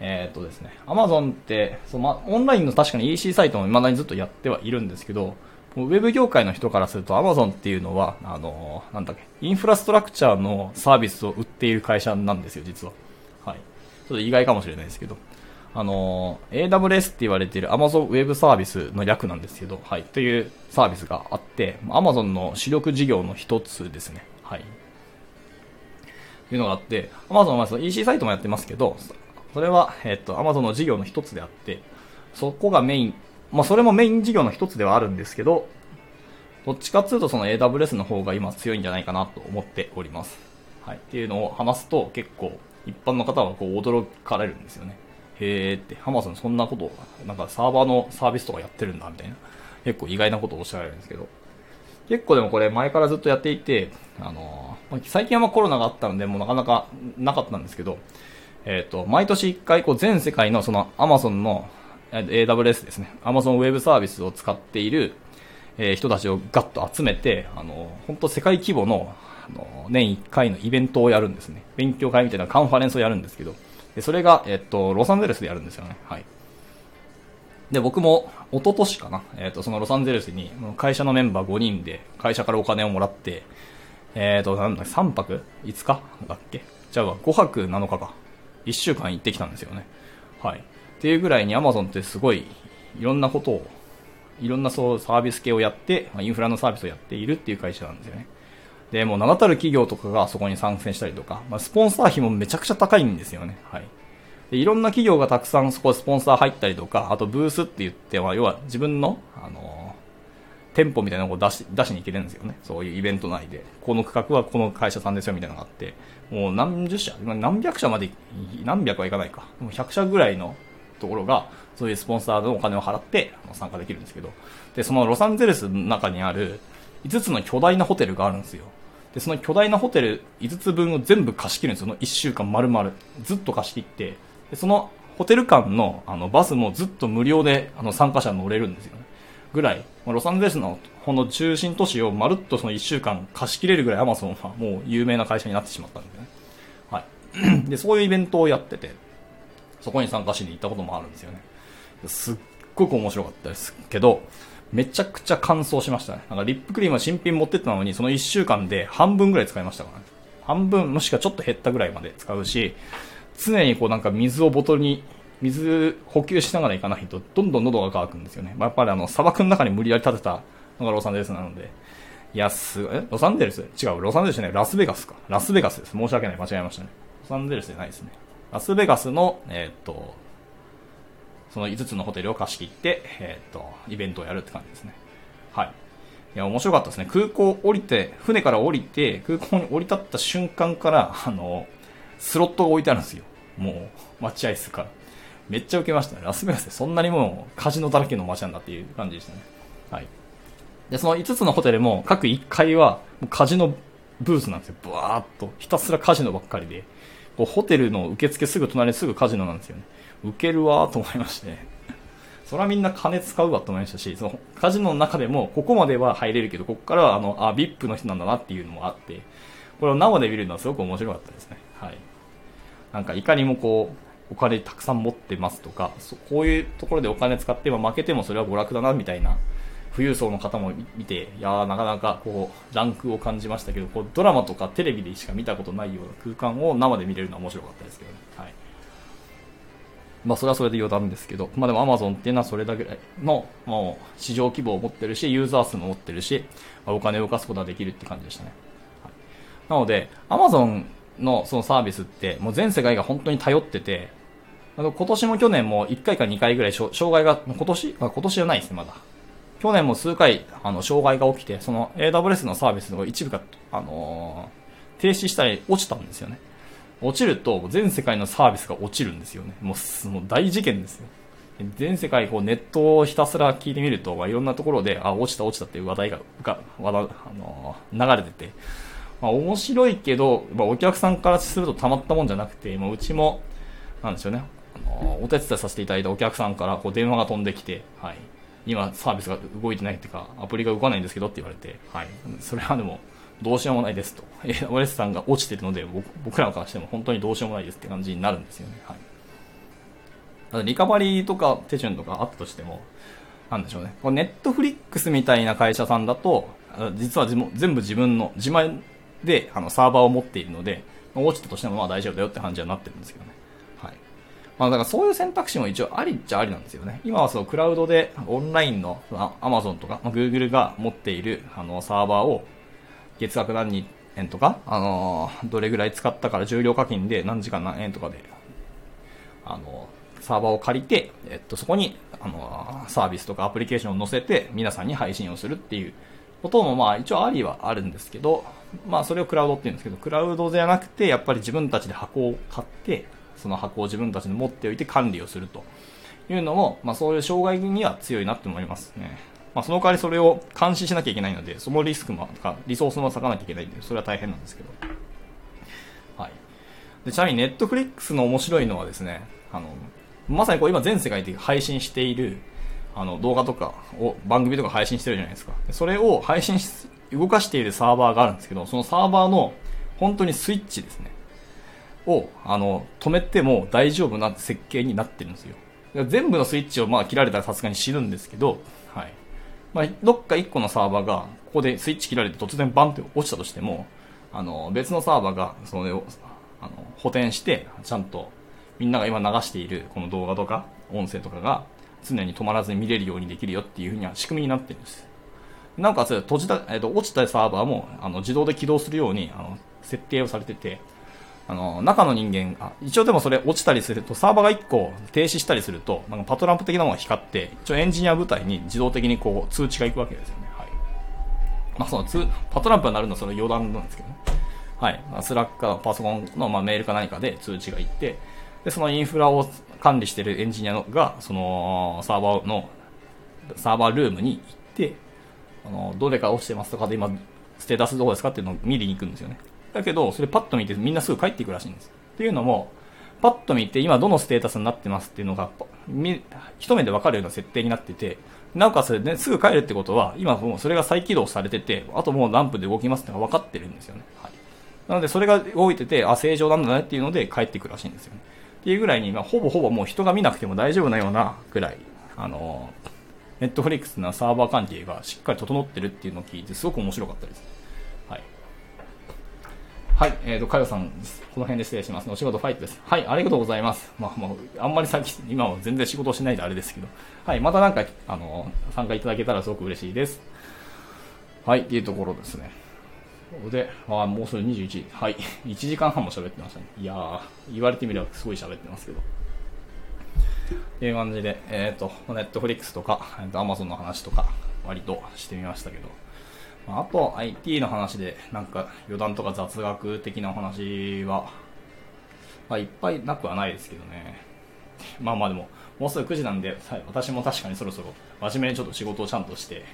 え、っとですね、アマゾンって、そのま、オンラインの確かに EC サイトも未だにずっとやってはいるんですけど、ウェブ業界の人からすると Amazon っていうのは、あの、なんだっけ、インフラストラクチャーのサービスを売っている会社なんですよ、実は。はい。ちょっと意外かもしれないですけど。あの、AWS って言われている Amazon Web サービスの略なんですけど、はい。というサービスがあって、Amazon の主力事業の一つですね。はい。というのがあって、Amazon は EC サイトもやってますけど、それは、えっと、Amazon の事業の一つであって、そこがメインまあ、それもメイン事業の一つではあるんですけど、どっちかっていうとその AWS の方が今強いんじゃないかなと思っております。はい。っていうのを話すと結構一般の方はこう驚かれるんですよね。へーって、ハマソンそんなこと、なんかサーバーのサービスとかやってるんだみたいな。結構意外なことをおっしゃられるんですけど。結構でもこれ前からずっとやっていて、あのー、最近はまコロナがあったのでもうなかなかなかったんですけど、えっ、ー、と、毎年一回こう全世界のその Amazon の AWS ですね、Amazon Web サービスを使っている、えー、人たちをガッと集めて、あの、本当世界規模の、あの、年1回のイベントをやるんですね。勉強会みたいなカンファレンスをやるんですけど、でそれが、えっと、ロサンゼルスでやるんですよね。はい。で、僕も、一昨年かな、えっと、そのロサンゼルスに、会社のメンバー5人で、会社からお金をもらって、えっと、なんだ、3泊 ?5 日？だっけ？じゃあ、5泊7日か。1週間行ってきたんですよね。はい。っていうぐらいに Amazon ってすごいいろんなことを、いろんなそうサービス系をやって、ま、インフラのサービスをやっているっていう会社なんですよね。で、もう名だたる企業とかがそこに参戦したりとか、まあ、スポンサー費もめちゃくちゃ高いんですよね。はい。で、いろんな企業がたくさんそこスポンサー入ったりとか、あとブースって言って、まあ、要は自分の、あのー、店舗みたいなのを出し、出しに行けるんですよね。そういうイベント内で。この区画はこの会社さんですよみたいなのがあって、もう何十社、何百社まで、何百はいかないか。もう100社ぐらいのところが、そういうスポンサーのお金を払って参加できるんですけど、で、そのロサンゼルスの中にある5つの巨大なホテルがあるんですよ。で、その巨大なホテル5つ分を全部貸し切るんですよ。その1週間丸々。ずっと貸し切って、で、そのホテル間のあのバスもずっと無料であの参加者乗れるんですよね。ぐらい、ロサンゼルスのほんの中心都市をまるっとその1週間貸し切れるぐらいアマゾンはもう有名な会社になってしまったんでね。はい。で、そういうイベントをやってて、そこに参加しに行ったこともあるんですよね。すっごく面白かったですけど、めちゃくちゃ乾燥しましたね。なんかリップクリームは新品持ってったのに、その1週間で半分ぐらい使いましたからね。半分、もしくはちょっと減ったぐらいまで使うし、常にこうなんか水をボトルに、水補給しながら行かないと、どんどん喉が渇くんですよね。まあ、やっぱりあの、砂漠の中に無理やり建てたのがロサンゼルスなので、いや、すえ？ロサンゼルス？違う、ロサンゼルスじゃない、ラスベガスか。ラスベガスです。申し訳ない、間違えましたね。ロサンゼルスじゃないですね。ラスベガスの、えー、と、その5つのホテルを貸し切って、えー、と、イベントをやるって感じですね。はい。いや、面白かったですね。空港降りて、船から降りて、空港に降り立った瞬間から、あの、スロットが置いてあるんですよ。もう、待合室から。めっちゃ受けましたね。ラスベガスでそんなにもうカジノだらけの街なんだっていう感じでしたね。はい。で、その5つのホテルも各1階はカジノブースなんですよ。ブワーっと。ひたすらカジノばっかりで。こうホテルの受付すぐ隣すぐカジノなんですよね。受けるわーと思いまして。それはみんな金使うわと思いましたし、そのカジノの中でもここまでは入れるけど、ここからはあの、あ、VIP の人なんだなっていうのもあって、これを生で見るのはすごく面白かったですね。はい。なんかいかにもこう、お金たくさん持ってますとか、こういうところでお金使っても負けてもそれは娯楽だなみたいな、富裕層の方も見て、いやーなかなかこう、ランクを感じましたけど、こうドラマとかテレビでしか見たことないような空間を生で見れるのは面白かったですけどね。はい。まあそれはそれで余談ですけど、まあでも Amazon っていうのはそれだけの、もう市場規模を持ってるし、ユーザー数も持ってるしま、お金を動かすことができるって感じでしたね。はい、なので、Amazon のそのサービスって、もう全世界が本当に頼ってて、あの今年も去年も1回か2回ぐらい障害が、今年？あ今年じゃないですね、まだ。去年も数回、あの、障害が起きて、その AWS のサービスの一部が、あのー、停止したり落ちたんですよね。落ちると全世界のサービスが落ちるんですよね。もうもう大事件ですよ。全世界こうネットをひたすら聞いてみると、まあ、いろんなところで、あ、落ちた落ちたっていう話題が、話題、あのー、流れてて、まあ、面白いけど、まあ、お客さんからするとたまったもんじゃなくて、まあ、うちも、なんですよね、あのー、お手伝いさせていただいたお客さんからこう電話が飛んできて、はい、今サービスが動いてないっていうか、アプリが動かないんですけどって言われて、はい、それはでも、どうしようもないですと。AWS さんが落ちてるので、僕僕らからしても本当にどうしようもないですって感じになるんですよね。はい。ただリカバリーとか手順とかあったとしても、なんでしょうね。ネットフリックスみたいな会社さんだと、実は全部自分の自前であのサーバーを持っているので、落ちたとしてもまあ大丈夫だよって感じはなってるんですけどね。まあだからそういう選択肢も一応ありっちゃありなんですよね。今はそのクラウドでオンラインの Amazon とか、まあ、Google が持っているあのサーバーを月額何円とか、あのー、どれぐらい使ったから重量課金で何時間何円とかで、あのー、サーバーを借りて、えっと、そこに、あのー、サービスとかアプリケーションを載せて皆さんに配信をするっていうことも、まあ、一応ありはあるんですけど、まあ、それをクラウドって言うんですけど、クラウドじゃなくて、やっぱり自分たちで箱を買って、その箱を自分たちで持っておいて管理をするというのも、まあ、そういう障害には強いなって思いますね。まあ、その代わりそれを監視しなきゃいけないので、そのリスクも、リソースも割かなきゃいけないんで、それは大変なんですけど。はい。でちなみに、ネットフリックスの面白いのはですね、あの、まさにこう今全世界で配信している、あの、動画とかを、番組とか配信してるじゃないですか。それを配信し、動かしているサーバーがあるんですけど、そのサーバーの、本当にスイッチですね。を、あの、止めても大丈夫な設計になってるんですよ。全部のスイッチをまあ切られたらさすがに死ぬんですけど、はい。まあ、どっか1個のサーバーが、ここでスイッチ切られて突然バンって落ちたとしても、あの、別のサーバーが、それを、あの、補填して、ちゃんと、みんなが今流しているこの動画とか、音声とかが、常に止まらずに見れるようにできるよっていうふうには仕組みになってるんです。なおかつ、閉じた、えっ、と、落ちたサーバーも、あの、自動で起動するように、あの、設定をされてて、あの、中の人間、あ、一応でもそれ落ちたりすると、サーバーが1個停止したりすると、なんかパトランプ的なものが光って、一応エンジニア部隊に自動的にこう通知が行くわけですよね。はい。まあその通、パトランプが鳴るのはその余談なんですけどね。はい。まあスラックかパソコンの、まあ、メールか何かで通知が行って、で、そのインフラを管理してるエンジニアが、そのサーバーの、サーバールームに行って、あの、どれか落ちてますとかで今、ステータスどうですかっていうのを見に行くんですよね。だけど、それパッと見てみんなすぐ帰っていくらしいんです。っていうのも、パッと見て今どのステータスになってますっていうのが、一目でわかるような設定になってて、なおかつ、ね、すぐ帰るってことは、今もうそれが再起動されてて、あともうランプで動きますってのが分かってるんですよね。はい。なので、それが動いてて、あ、正常なんだねっていうので帰ってくるらしいんですよね。っていうぐらいに、まあ、ほぼほぼもう人が見なくても大丈夫なようなぐらい、あのネットフリックスのサーバー関係がしっかり整ってるっていうのを聞いて、すごく面白かったです。はい。えっ、ー、と、かよさん、この辺で失礼します。お仕事ファイトです。はい、ありがとうございます。まあ、もう、あんまりさっき、今は全然仕事しないであれですけど、はい、またなんか、あの、参加いただけたらすごく嬉しいです。はい、っていうところですね。で、あもうすぐ21時。はい。1時間半も喋ってましたね。いやー、言われてみればすごい喋ってますけど。っていう感じで、えっ、ー、と、ネットフリックスとか、えー、と Amazon の話とか、割としてみましたけど。あ、あと、IT の話で、なんか余談とか雑学的なお話は、まあ、いっぱいなくはないですけどね。まあまあでも、もうすぐ9時なんで、はい私も確かにそろそろ真面目にちょっと仕事をちゃんとして、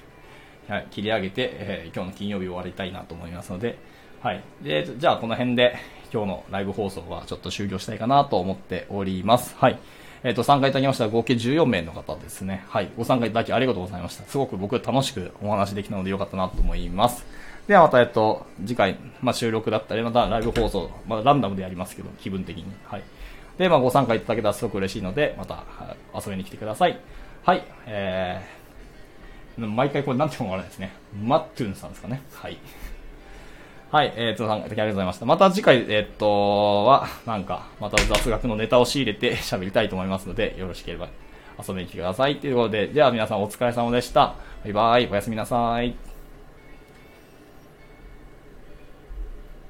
はい、切り上げて、えー、今日の金曜日終わりたいなと思いますので、はい。で、じゃあこの辺で今日のライブ放送はちょっと終了したいかなと思っております。はい。えっ、ー、と、参加いただきました合計14名の方ですね。はい。ご参加いただきありがとうございました。すごく僕楽しくお話できたのでよかったなと思います。ではまた、えっと、次回、まあ、収録だったり、またライブ放送、まあ、ランダムでやりますけど、気分的に。はい。で、まあ、ご参加いただけたらすごく嬉しいので、また遊びに来てください。はい。えー、毎回これなんて読むかわからないですね。マットゥンさんですかね。はい。はい、えー、と、さん、ありがとうございました。また次回、えー、っと、は、なんか、また雑学のネタを仕入れて 喋りたいと思いますので、よろしければ遊びに来てください。ということで、じゃあ皆さんお疲れ様でした。バイバイ、おやすみなさい。